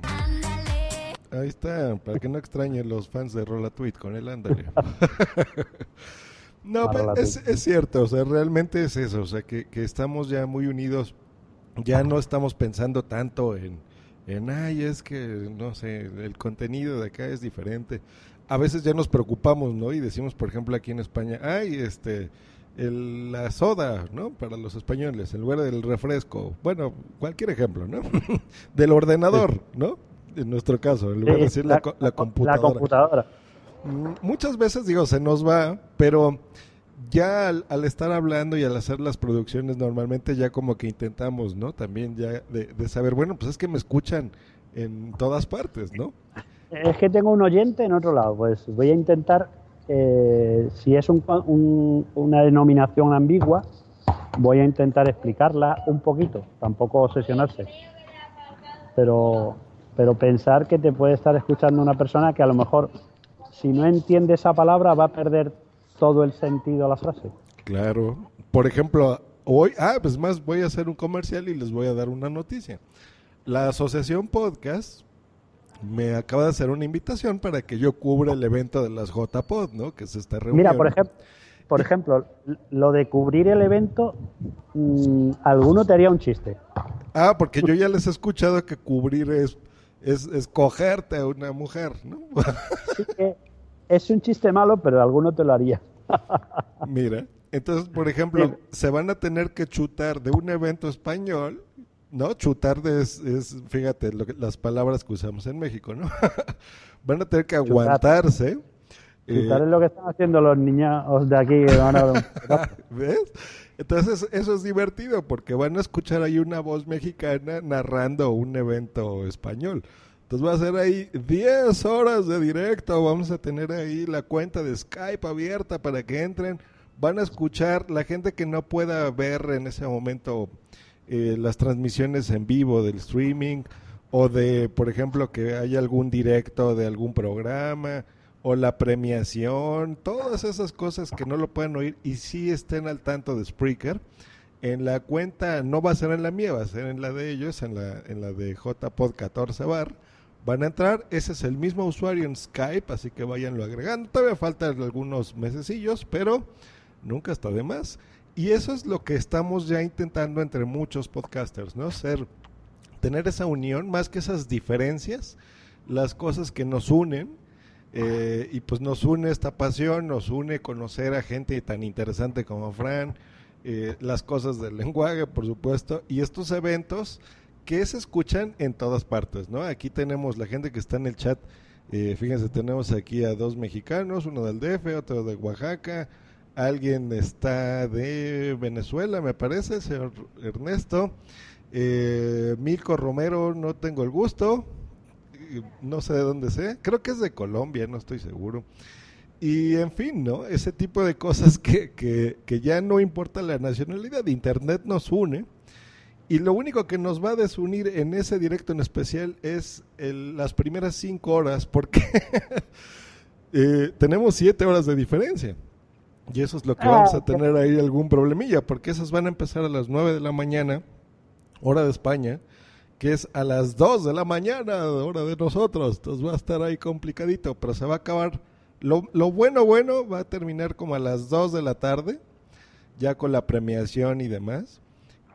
Ahí está, para que no extrañen los fans de Rola Tweet con el ándale. [laughs] no, Rola pues, es, cierto, o sea, realmente es eso, o sea, que, que estamos ya muy unidos, ya no estamos pensando tanto en, en, ay, es que, no sé, el contenido de acá es diferente. A veces ya nos preocupamos, ¿no? Y decimos, por ejemplo, aquí en España, ay, este, el- la soda, ¿no? Para los españoles, en lugar del refresco. Bueno, cualquier ejemplo, ¿no? [laughs] del ordenador, ¿no? En nuestro caso, en lugar de decir la computadora. La computadora. Mm, Muchas veces, digo, se nos va, pero ya al, al estar hablando y al hacer las producciones, normalmente ya como que intentamos, ¿no? También ya de, de saber, bueno, pues es que me escuchan en todas partes, ¿no? Es que tengo un oyente en otro lado, pues voy a intentar, eh, si es un- un- una denominación ambigua, voy a intentar explicarla un poquito, tampoco obsesionarse. Pero, pero pensar que te puede estar escuchando una persona que a lo mejor, si no entiende esa palabra, va a perder todo el sentido a la frase. Claro. Por ejemplo, hoy, ah, pues más voy a hacer un comercial y les voy a dar una noticia. La Asociación Podcast me acaba de hacer una invitación para que yo cubra el evento de las JPod, ¿no? Que es esta reunión. Mira, por ejemplo, por ejemplo, lo de cubrir el evento, mm, alguno te haría un chiste. Ah, porque yo ya les he escuchado que cubrir es, es, es cogerte a una mujer, ¿no? Así que es un chiste malo, pero alguno te lo haría. Mira, entonces, por ejemplo, se van a tener que chutar de un evento español, ¿no? Chutar de es, es, fíjate, lo que- las palabras que usamos en México, ¿no? [laughs] van a tener que Chutar. aguantarse. eh, Chutar es lo que están haciendo los niños de aquí que van a. ¿Ves? Entonces eso es divertido porque van a escuchar ahí una voz mexicana narrando un evento español. Entonces va a ser ahí 10 horas de directo, vamos a tener ahí la cuenta de Skype abierta para que entren, van a escuchar la gente que no pueda ver en ese momento eh, las transmisiones en vivo del streaming o de, por ejemplo, que haya algún directo de algún programa o la premiación, todas esas cosas que no lo pueden oír y sí estén al tanto de Spreaker. En la cuenta, no va a ser en la mía, va a ser en la de ellos, en la, en la de JPod 14 bar. Van a entrar, ese es el mismo usuario en Skype, así que váyanlo agregando. Todavía faltan algunos mesecillos, pero nunca está de más. Y eso es lo que estamos ya intentando entre muchos podcasters, ¿no? Ser, tener esa unión, más que esas diferencias, las cosas que nos unen, eh, y pues nos une esta pasión, nos une conocer a gente tan interesante como Fran, eh, las cosas del lenguaje, por supuesto, y estos eventos que se escuchan en todas partes, ¿no? Aquí tenemos la gente que está en el chat, eh, fíjense, tenemos aquí a dos mexicanos, uno del DF, otro de Oaxaca, alguien está de Venezuela, me parece, señor Ernesto, eh, Milko Romero, no tengo el gusto, no sé de dónde sea, creo que es de Colombia, no estoy seguro. Y en fin, ¿no? Ese tipo de cosas que, que, que ya no importa la nacionalidad, Internet nos une. Y lo único que nos va a desunir en ese directo en especial es el- las primeras cinco horas, porque [laughs] eh, tenemos siete horas de diferencia. Y eso es lo que Ah, vamos a tener ahí algún problemilla, porque esas van a empezar a las nueve de la mañana, hora de España, que es a las 2 de la mañana, hora de nosotros. Entonces va a estar ahí complicadito, pero se va a acabar. Lo, lo bueno, bueno, va a terminar como a las 2 de la tarde, ya con la premiación y demás.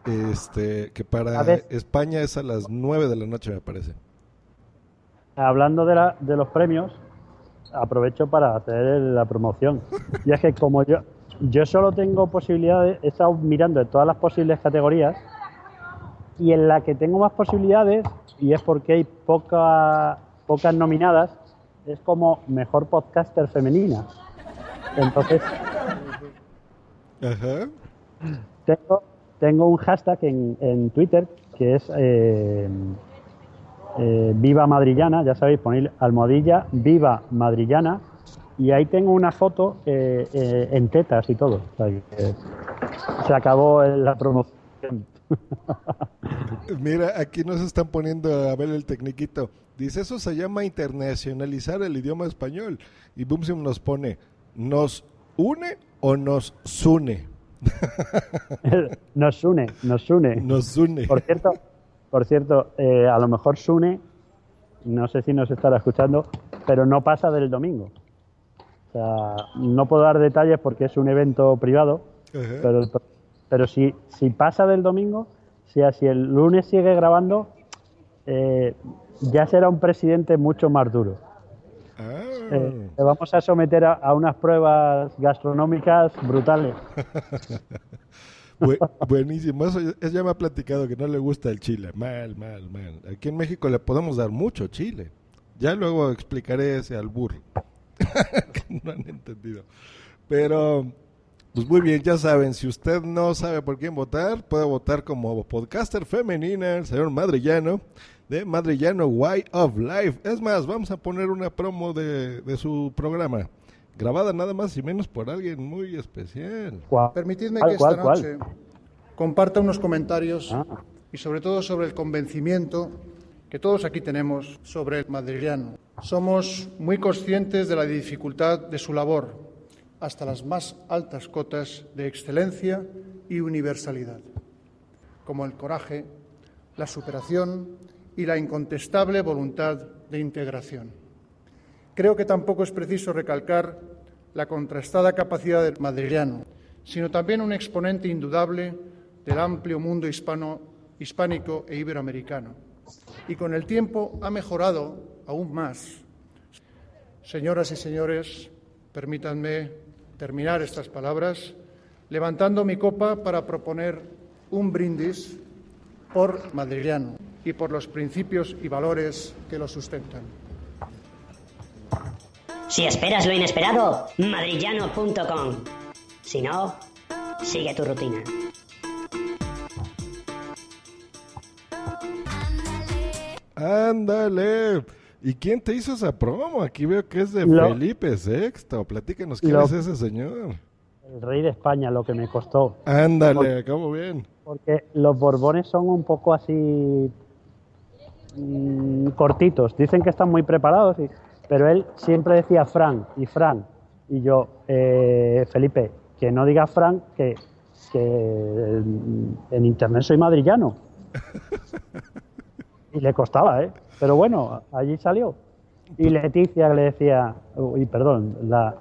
Este, que para. España es a las 9 de la noche, me parece. Hablando de, la- de los premios, aprovecho para hacer la promoción. Y es que como yo, yo solo tengo posibilidades, he estado mirando en todas las posibles categorías y en la que tengo más posibilidades, y es porque hay poca- pocas nominadas, es como mejor podcaster femenina. Entonces, Ajá. tengo, tengo un hashtag en, en Twitter que es eh, eh, ya sabéis, ponéis almohadilla Viva Madrillana y ahí tengo una foto eh, eh, en tetas y todo. Se acabó la promoción. [laughs] Mira, aquí nos están poniendo a ver el tecniquito. Dice, eso se llama internacionalizar el idioma español. Y Boomsim nos pone, ¿nos une o nos une? [laughs] nos une, nos une. Nos une. Por cierto, por cierto, eh, a lo mejor Sune, no sé si nos estará escuchando, pero no pasa del domingo. O sea, no puedo dar detalles porque es un evento privado, pero, pero si, si pasa del domingo, si, si el lunes sigue grabando, eh, ya será un presidente mucho más duro. Ah. Eh, le vamos a someter a, unas pruebas gastronómicas brutales. [laughs] Bu- buenísimo. Eso ya me ha platicado que no le gusta el chile. Mal, mal, mal. Aquí en México le podemos dar mucho chile. Ya luego explicaré ese albur. [laughs] que no han entendido. Pero, pues muy bien, ya saben, si usted no sabe por quién votar, puede votar como podcaster femenina, el señor Madrillano, de Madrillano Way of Life. Es más, vamos a poner una promo de, de su programa, grabada nada más y menos por alguien muy especial. Permitidme ¿Cuál, que esta cuál, cuál? noche comparta unos comentarios y sobre todo sobre el convencimiento que todos aquí tenemos sobre el madrillano. Somos muy conscientes de la dificultad de su labor hasta las más altas cotas de excelencia y universalidad, como el coraje, la superación y la incontestable voluntad de integración. Creo que tampoco es preciso recalcar la contrastada capacidad del madrillano, sino también un exponente indudable del amplio mundo hispano, hispánico e iberoamericano. Y con el tiempo ha mejorado aún más. Señoras y señores, permítanme terminar estas palabras levantando mi copa para proponer un brindis por madrillano y por los principios y valores que lo sustentan. Si esperas lo inesperado, madrillano.com. Si no, sigue tu rutina. Ándale. ¿Y quién te hizo esa promo? Aquí veo que es de Lo- Felipe VI. Platícanos quién Lo- es ese señor. El rey de España, lo que me costó. Ándale, acabo bien. Porque los Borbones son un poco así mm, cortitos. Dicen que están muy preparados, y- pero él siempre decía Fran y Fran. Y yo, eh, Felipe, que no diga Fran, que, que en, en internet soy madrillano. [laughs] Y le costaba, ¿eh? Pero bueno, allí salió. Y Leticia le decía, uy, perdón, la,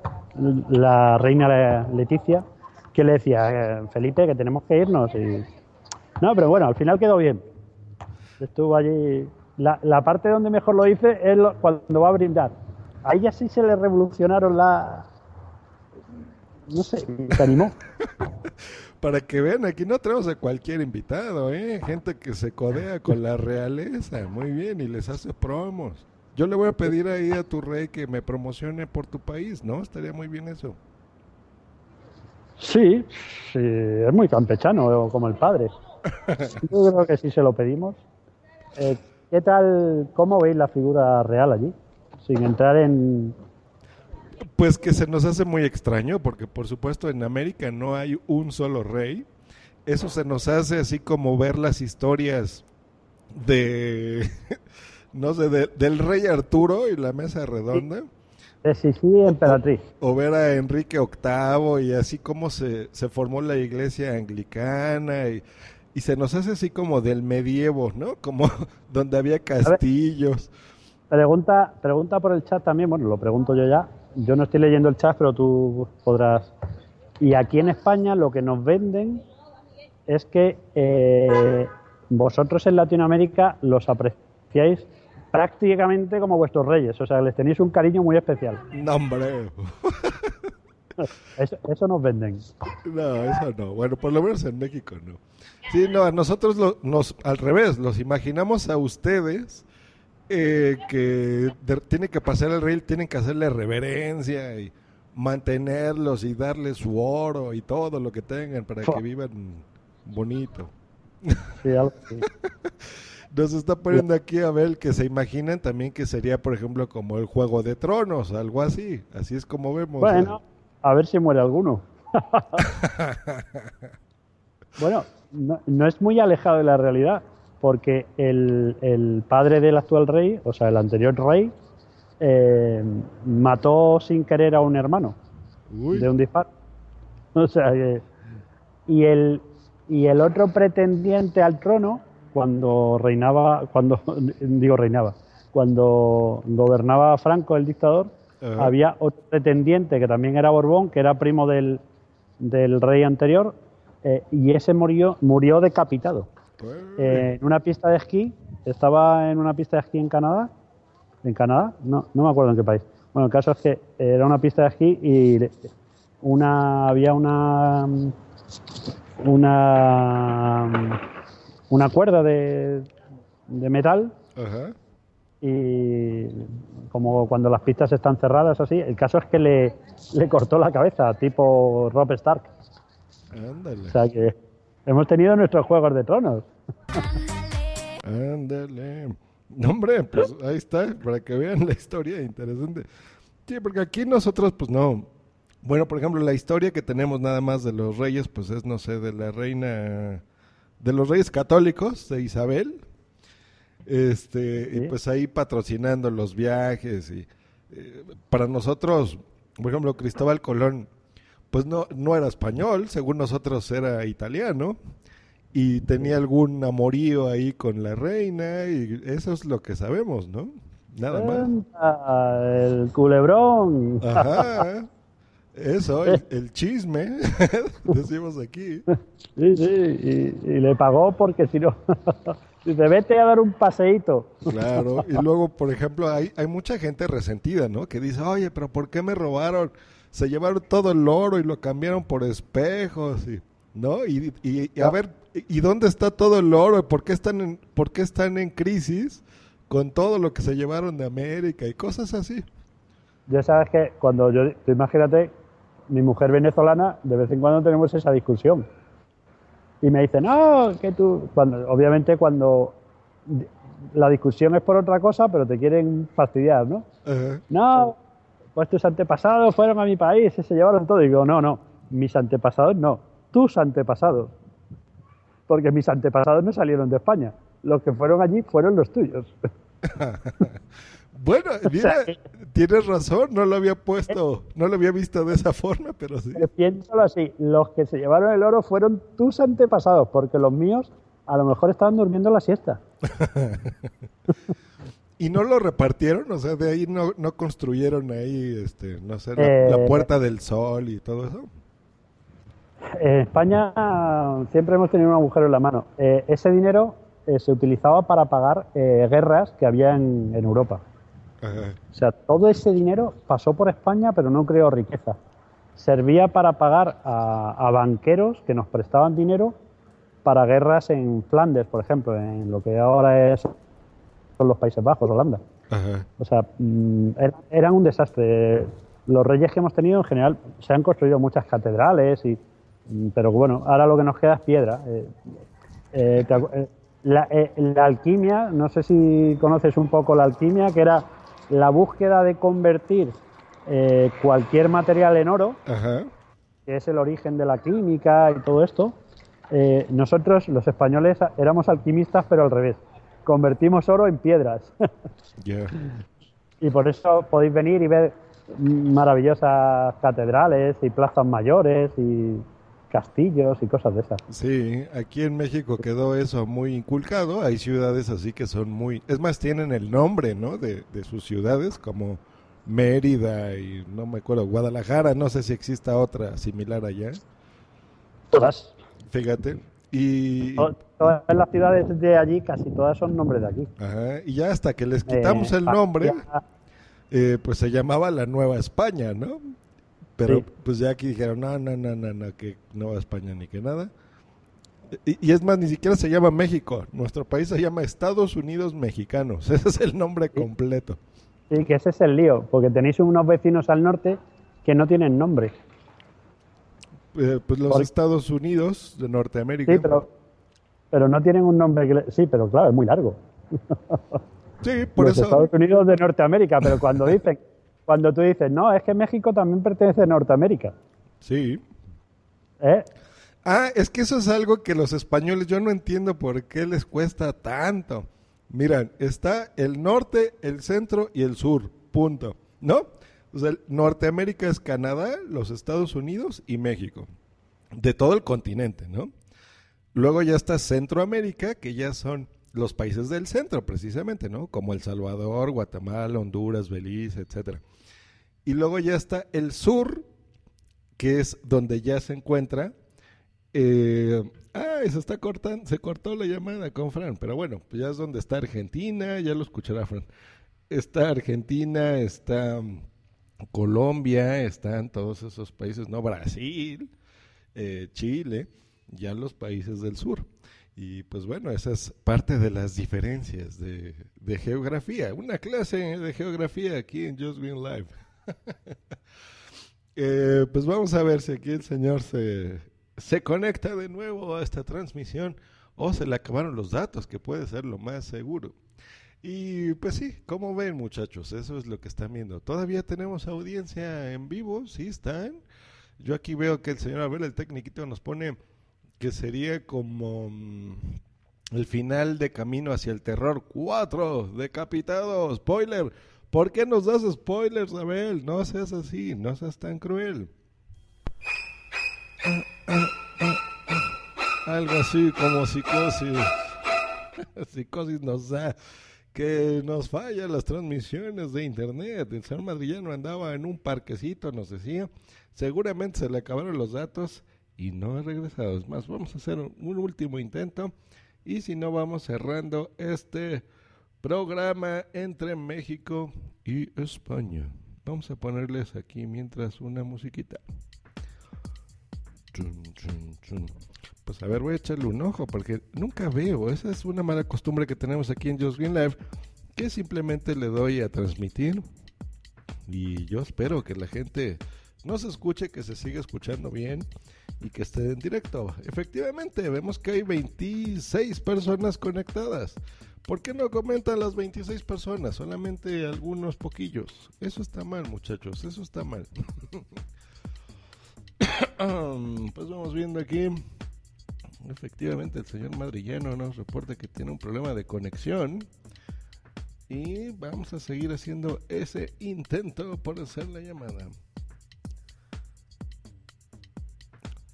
la reina Leticia, que le decía, eh, Felipe, que tenemos que irnos. Y... No, pero bueno, al final quedó bien. Estuvo allí. La, la parte donde mejor lo hice es lo- cuando va a brindar. Ahí ya sí se le revolucionaron la. No sé, se animó. [laughs] Para que vean, aquí no traemos a cualquier invitado, ¿eh? Gente que se codea con la realeza, muy bien, y les hace promos. Yo le voy a pedir ahí a tu rey que me promocione por tu país, ¿no? Estaría muy bien eso. Sí, sí, es muy campechano, como el padre. [laughs] Yo creo que sí se lo pedimos. Eh, ¿Qué tal, cómo veis la figura real allí? Sin entrar en... Pues que se nos hace muy extraño, porque por supuesto en América no hay un solo rey. Eso se nos hace así como ver las historias de, [laughs] no sé, de- del rey Arturo y la mesa redonda. De Sicilia emperatriz. O ver a Enrique VIII y así como se, se formó la iglesia anglicana y, y se nos hace así como del medievo, ¿no? Como [laughs] donde había castillos. Pregunta, pregunta por el chat también, bueno, lo pregunto yo ya. Yo no estoy leyendo el chat, pero tú podrás. Y aquí en España lo que nos venden es que eh, vosotros en Latinoamérica los apreciáis prácticamente como vuestros reyes, o sea, les tenéis un cariño muy especial. No, hombre. [laughs] Eso, eso nos venden. No, eso no. Bueno, por lo menos en México no. Sí, no, a nosotros lo- nos, al revés, los imaginamos a ustedes eh, que de- tiene que pasar el rey, tienen que hacerle reverencia y mantenerlos y darles su oro y todo lo que tengan para que vivan bonito. Sí. [laughs] Nos está poniendo aquí a ver que se imaginan también que sería, por ejemplo, como el Juego de Tronos, algo así. Así es como vemos. Bueno, a ver si muere alguno. [laughs] bueno, no, no es muy alejado de la realidad, porque el, el padre del actual rey, o sea, el anterior rey, eh, mató sin querer a un hermano de un disparo. [laughs] O sea y el y el otro pretendiente al trono, cuando reinaba, cuando [laughs] digo reinaba, cuando gobernaba Franco el dictador, había otro pretendiente que también era Borbón, que era primo del, del rey anterior, eh, y ese murió, murió decapitado. Eh, en una pista de esquí, estaba en una pista de esquí en Canadá, en Canadá, no, no me acuerdo en qué país. Bueno, el caso es que era una pista de esquí y una había una una una cuerda de, de metal Ajá. y como cuando las pistas están cerradas así, el caso es que le, le cortó la cabeza, tipo Rob Stark. Ándale. O sea que hemos tenido nuestros juegos de tronos. Ándale. No, hombre, pues ahí está, para que vean la historia interesante. Sí, porque aquí nosotros, pues no. Bueno, por ejemplo, la historia que tenemos nada más de los reyes, pues es, no sé, de la reina, de los reyes católicos, de Isabel. Este, y pues ahí patrocinando los viajes. Y eh, para nosotros, por ejemplo, Cristóbal Colón, pues no, no era español, según nosotros era italiano y tenía algún amorío ahí con la reina y eso es lo que sabemos, ¿no? Nada más. El culebrón. Ajá. [laughs] Eso, el, el chisme, [laughs] decimos aquí. Sí, sí, y, y le pagó porque si no, [laughs] dice, vete a dar un paseíto. Claro, y luego, por ejemplo, hay, hay mucha gente resentida, ¿no? Que dice, oye, pero ¿por qué me robaron? Se llevaron todo el oro y lo cambiaron por espejos, y, ¿no? Y, y- y a ver, ¿y dónde está todo el oro? ¿Por qué, están en, ¿Por qué están en crisis con todo lo que se llevaron de América y cosas así? Ya sabes que cuando yo, tú imagínate, mi mujer venezolana, de vez en cuando tenemos esa discusión. Y me dice, no, que tú, cuando, obviamente cuando la discusión es por otra cosa, pero te quieren fastidiar, ¿no? Ajá. No, pues tus antepasados fueron a mi país y se llevaron todo. Y digo, no, no, mis antepasados no, tus antepasados. Porque mis antepasados no salieron de España. Los que fueron allí fueron los tuyos. [laughs] Bueno, [laughs] O mira, sea, tienes razón, no lo había puesto, no lo había visto de esa forma, pero sí. Eh, Piénsalo así, los que se llevaron el oro fueron tus antepasados, porque los míos a lo mejor estaban durmiendo la siesta. [laughs] ¿Y no lo repartieron? O sea, de ahí no, no construyeron ahí, este, no sé, la, Eh, la Puerta del Sol y todo eso. En España siempre hemos tenido un agujero en la mano. Eh, ese dinero eh, se utilizaba para pagar eh, guerras que había en, en Europa. Ajá. O sea, todo ese dinero pasó por España, pero no creó riqueza. Servía para pagar a, a banqueros que nos prestaban dinero para guerras en Flandes, por ejemplo, en lo que ahora es son los Países Bajos, Holanda. Ajá. O sea, mm, er- eran un desastre. Los reyes que hemos tenido en general se han construido muchas catedrales, y, mm, pero bueno, ahora lo que nos queda es piedra. Eh, eh, eh, la, eh, la alquimia, no sé si conoces un poco la alquimia, que era la búsqueda de convertir cualquier material en oro, Ajá. que es el origen de la química y todo esto. Nosotros, los españoles, éramos alquimistas, pero al revés. Convertimos oro en piedras. [laughs] Y por eso podéis venir y ver maravillosas catedrales y plazas mayores y castillos y cosas de esas. Sí, aquí en México quedó eso muy inculcado. Hay ciudades así que son muy... Es más, tienen el nombre, ¿no? De, de sus ciudades, como Mérida y no me acuerdo, Guadalajara. No sé si exista otra similar allá. Todas. Fíjate. Y, To- Todas las ciudades de allí, casi todas son nombres de aquí. Ajá, y ya hasta que les quitamos Eh, el nombre, eh, pues se llamaba la Nueva España, ¿no? Pero Sí. pues ya aquí dijeron, no, no, no, no, no, que Nueva España ni que nada. Y, y es más, ni siquiera se llama México. Nuestro país se llama Estados Unidos Mexicanos. [laughs] Ese es el nombre completo. Sí, que ese es el lío, porque tenéis unos vecinos al norte que no tienen nombre. Eh, pues los Estados Unidos de Norteamérica. Sí, pero, pero no tienen un nombre. que le- Sí, pero claro, es muy largo. Sí, por Los eso. Estados Unidos de Norteamérica, pero cuando dicen, [laughs] cuando tú dices, no, es que México también pertenece a Norteamérica. Sí. ¿eh? Ah, es que eso es algo que los españoles, yo no entiendo por qué les cuesta tanto. Miran, está el norte, el centro y el sur, punto. ¿No? O sea, Norteamérica es Canadá, los Estados Unidos y México. De todo el continente, ¿no? Luego ya está Centroamérica, que ya son los países del centro, precisamente, ¿no? Como El Salvador, Guatemala, Honduras, Belice, etcétera. Y luego ya está el sur, que es donde ya se encuentra. eh, ah, se está cortando, se cortó la llamada con Fran, pero bueno, pues ya es donde está Argentina, ya lo escuchará Fran. Está Argentina, está Colombia, están todos esos países, no Brasil, eh, Chile, ya los países del sur. Y pues bueno, esa es parte de las diferencias de, geografía. Una clase de geografía aquí en Just Green Live. [laughs] Eh, pues vamos a ver si aquí el señor se, se conecta de nuevo a esta transmisión o se le acabaron los datos, que puede ser lo más seguro. Y pues sí, como ven muchachos, eso es lo que están viendo. Todavía tenemos audiencia en vivo, sí están. Yo aquí veo que el señor Abel, el tecniquito, nos pone que sería como mm, el final de Camino hacia el Terror 4, decapitado, spoiler. ¿Por qué nos das spoilers, Abel? No seas así, no seas tan cruel. Algo así como psicosis. [laughs] psicosis nos da que nos fallan las transmisiones de internet. El señor Madrillano andaba en un parquecito, nos decía. Seguramente se le acabaron los datos y no ha regresado. Es más, vamos a hacer un, último intento y si no, vamos cerrando este programa entre México y España. Vamos a ponerles aquí mientras una musiquita. Chun, chun, chun. Pues a ver, voy a echarle un ojo porque nunca veo. Esa es una mala costumbre que tenemos aquí en Just Green Live, que simplemente le doy a transmitir. Y yo espero que la gente no se escuche, que se siga escuchando bien y que esté en directo. Efectivamente, vemos que hay 26 personas conectadas. ¿Por qué no comentan las 26 personas? Solamente algunos poquillos. Eso está mal, muchachos, eso está mal. [coughs] pues vamos viendo aquí. Efectivamente, el señor Madrillano nos reporta que tiene un problema de conexión. Y vamos a seguir haciendo ese intento por hacer la llamada.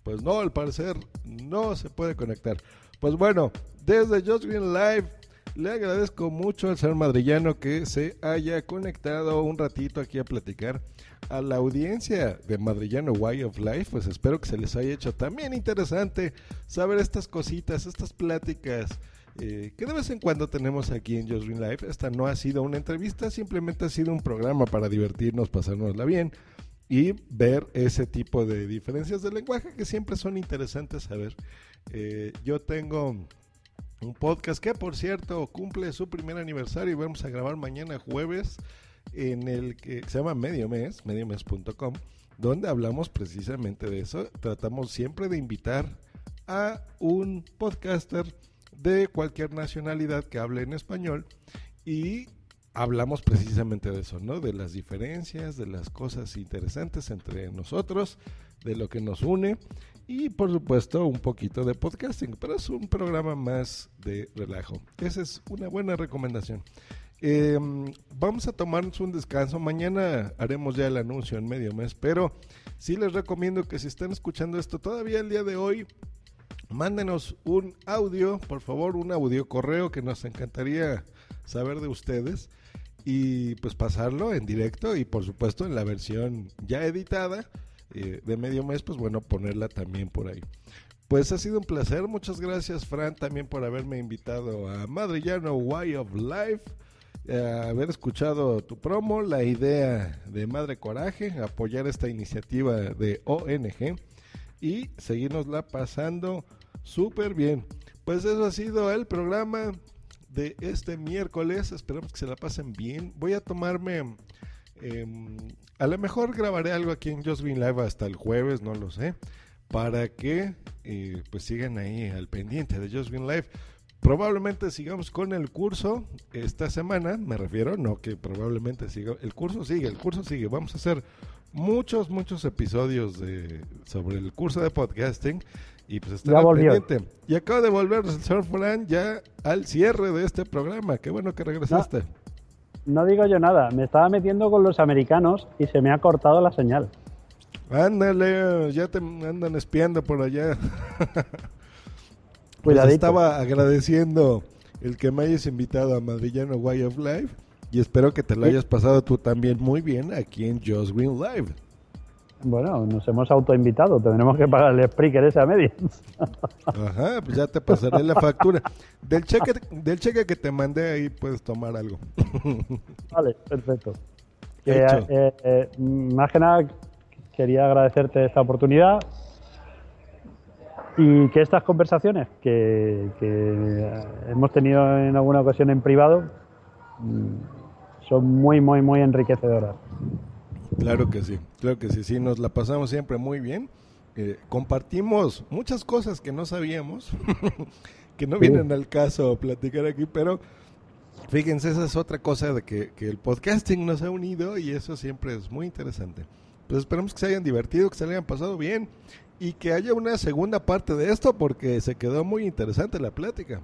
Pues no, al parecer no se puede conectar. Pues bueno, desde Just Green Live le agradezco mucho al señor madrillano que se haya conectado un ratito aquí a platicar. A la audiencia de Madrillano Way of Life, pues espero que se les haya hecho también interesante saber estas cositas, estas pláticas eh, que de vez en cuando tenemos aquí en Just Green Life. Esta no ha sido una entrevista, simplemente ha sido un programa para divertirnos, pasárnosla bien y ver ese tipo de diferencias de lenguaje que siempre son interesantes saber. Eh, yo tengo un podcast que por cierto cumple su primer aniversario y vamos a grabar mañana jueves en el que se llama Medio Mes, mediomes.com, donde hablamos precisamente de eso. Tratamos siempre de invitar a un podcaster de cualquier nacionalidad que hable en español y hablamos precisamente de eso, ¿no? De las diferencias, de las cosas interesantes entre nosotros, de lo que nos une y por supuesto un poquito de podcasting, pero es un programa más de relajo. Esa es una buena recomendación. Eh, vamos a tomarnos un descanso. Mañana haremos ya el anuncio en medio mes, pero sí les recomiendo que si están escuchando esto todavía el día de hoy, mándenos un audio, por favor, un audio correo que nos encantaría saber de ustedes y pues pasarlo en directo y por supuesto en la versión ya editada eh, de medio mes, pues bueno, ponerla también por ahí. pues ha sido un placer. Muchas gracias, Fran, también por haberme invitado a Madrillano Way of Life. Haber escuchado tu promo, la idea de Madre Coraje, apoyar esta iniciativa de ONG y seguirnosla pasando súper bien. Pues eso ha sido el programa de este miércoles. Esperamos que se la pasen bien. Voy a tomarme. em, a lo mejor grabaré algo aquí en Just Green Live hasta el jueves, no lo sé. Para que eh, pues sigan ahí al pendiente de Just Live. Probablemente sigamos con el curso esta semana, me refiero, no que probablemente siga. El curso sigue, el curso sigue. Vamos a hacer muchos, muchos episodios de, sobre el curso de podcasting y pues volvió. pendiente. Y acaba de volver el señor Fran ya al cierre de este programa. Qué bueno que regresaste. No digo yo nada, me estaba metiendo con los americanos y se me ha cortado la señal. Ándale, ya te andan espiando por allá. [laughs] pues estaba agradeciendo el que me hayas invitado a Madrillano Way of Life y espero que te lo Sí. hayas pasado tú también muy bien aquí en Just Green Live. Bueno, nos hemos autoinvitado, tendremos que pagar el Spreaker ese a medias. Ajá, pues ya te pasaré la factura. Del cheque, del cheque que te mandé ahí puedes tomar algo. Vale, perfecto. Hecho. eh, eh, más que nada quería agradecerte esta oportunidad y que estas conversaciones que, que hemos tenido en alguna ocasión en privado mm, son muy, muy, muy enriquecedoras. Claro que sí, claro que sí, sí, nos la pasamos siempre muy bien. Eh, compartimos muchas cosas que no sabíamos, [laughs] que no Sí. vienen al caso platicar aquí, pero fíjense, esa es otra cosa de que, que el podcasting nos ha unido y eso siempre es muy interesante. Pues esperamos que se hayan divertido, que se le hayan pasado bien y que haya una segunda parte de esto porque se quedó muy interesante la plática.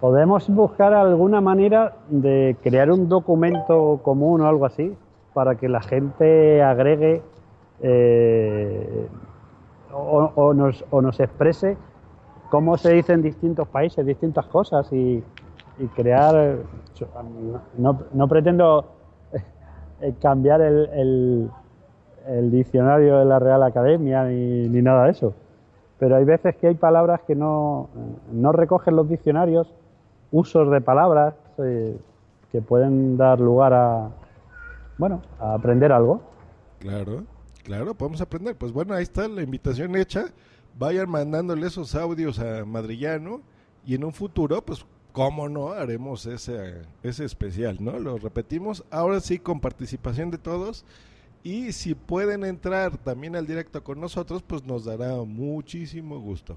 ¿Podemos buscar alguna manera de crear un documento común o algo así para que la gente agregue eh, o, nos, o nos exprese cómo se dice en distintos países distintas cosas y, crear... No, no pretendo eh, cambiar el, el- el diccionario de la Real Academia ni, ni nada de eso. Pero hay veces que hay palabras que no, no recogen los diccionarios, usos de palabras eh, que pueden dar lugar a, bueno, a aprender algo. Claro, claro, podemos aprender. Pues bueno, ahí está la invitación hecha. Vayan mandándole esos audios a Madrillano y en un futuro, pues, cómo no, haremos ese, ese especial, ¿no? Lo repetimos, ahora sí con participación de todos. Y si pueden entrar también al directo con nosotros, pues nos dará muchísimo gusto.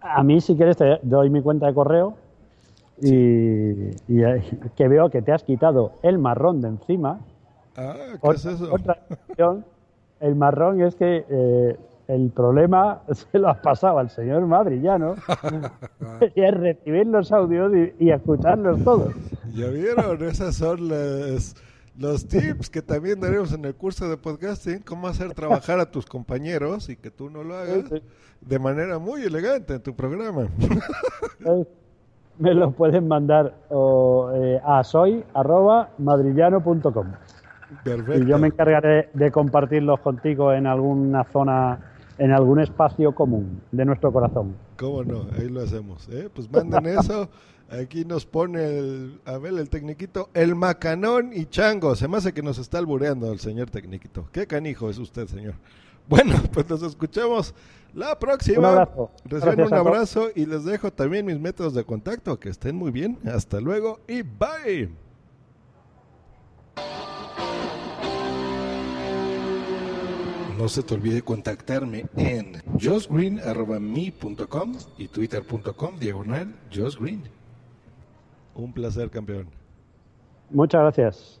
A mí, si quieres, te doy mi cuenta de correo y, y, eh, que veo que te has quitado el marrón de encima. Ah, ¿qué es eso? Otra el marrón es que eh, el problema [laughs] se lo has pasado al señor Madrillano [laughs] y es recibir los audios y, y escucharlos todos. ¿Ya vieron? Esas son las, los tips que también daremos en el curso de podcasting. Cómo hacer trabajar a tus compañeros y que tú no lo hagas de manera muy elegante en tu programa. [laughs] Me lo pueden mandar o, eh, a soy.madrillano.com. Perfecto. Y yo me encargaré de compartirlos contigo en alguna zona, en algún espacio común de nuestro corazón. ¿Cómo no? Ahí lo hacemos. ¿eh? Pues manden eso. [laughs] Aquí nos pone el, a ver, el tecniquito, el macanón y chango. Se me hace que nos está albureando el señor tecniquito. Qué canijo es usted, señor. [laughs] Bueno, pues nos escuchamos la próxima. Un abrazo. Gracias un abrazo y les dejo también mis métodos de contacto. Que estén muy bien. Hasta luego y bye. No se te olvide contactarme en josgreen.me.com y twitter.com diagonal josgreen. Un placer, campeón. Muchas gracias.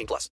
18 plus.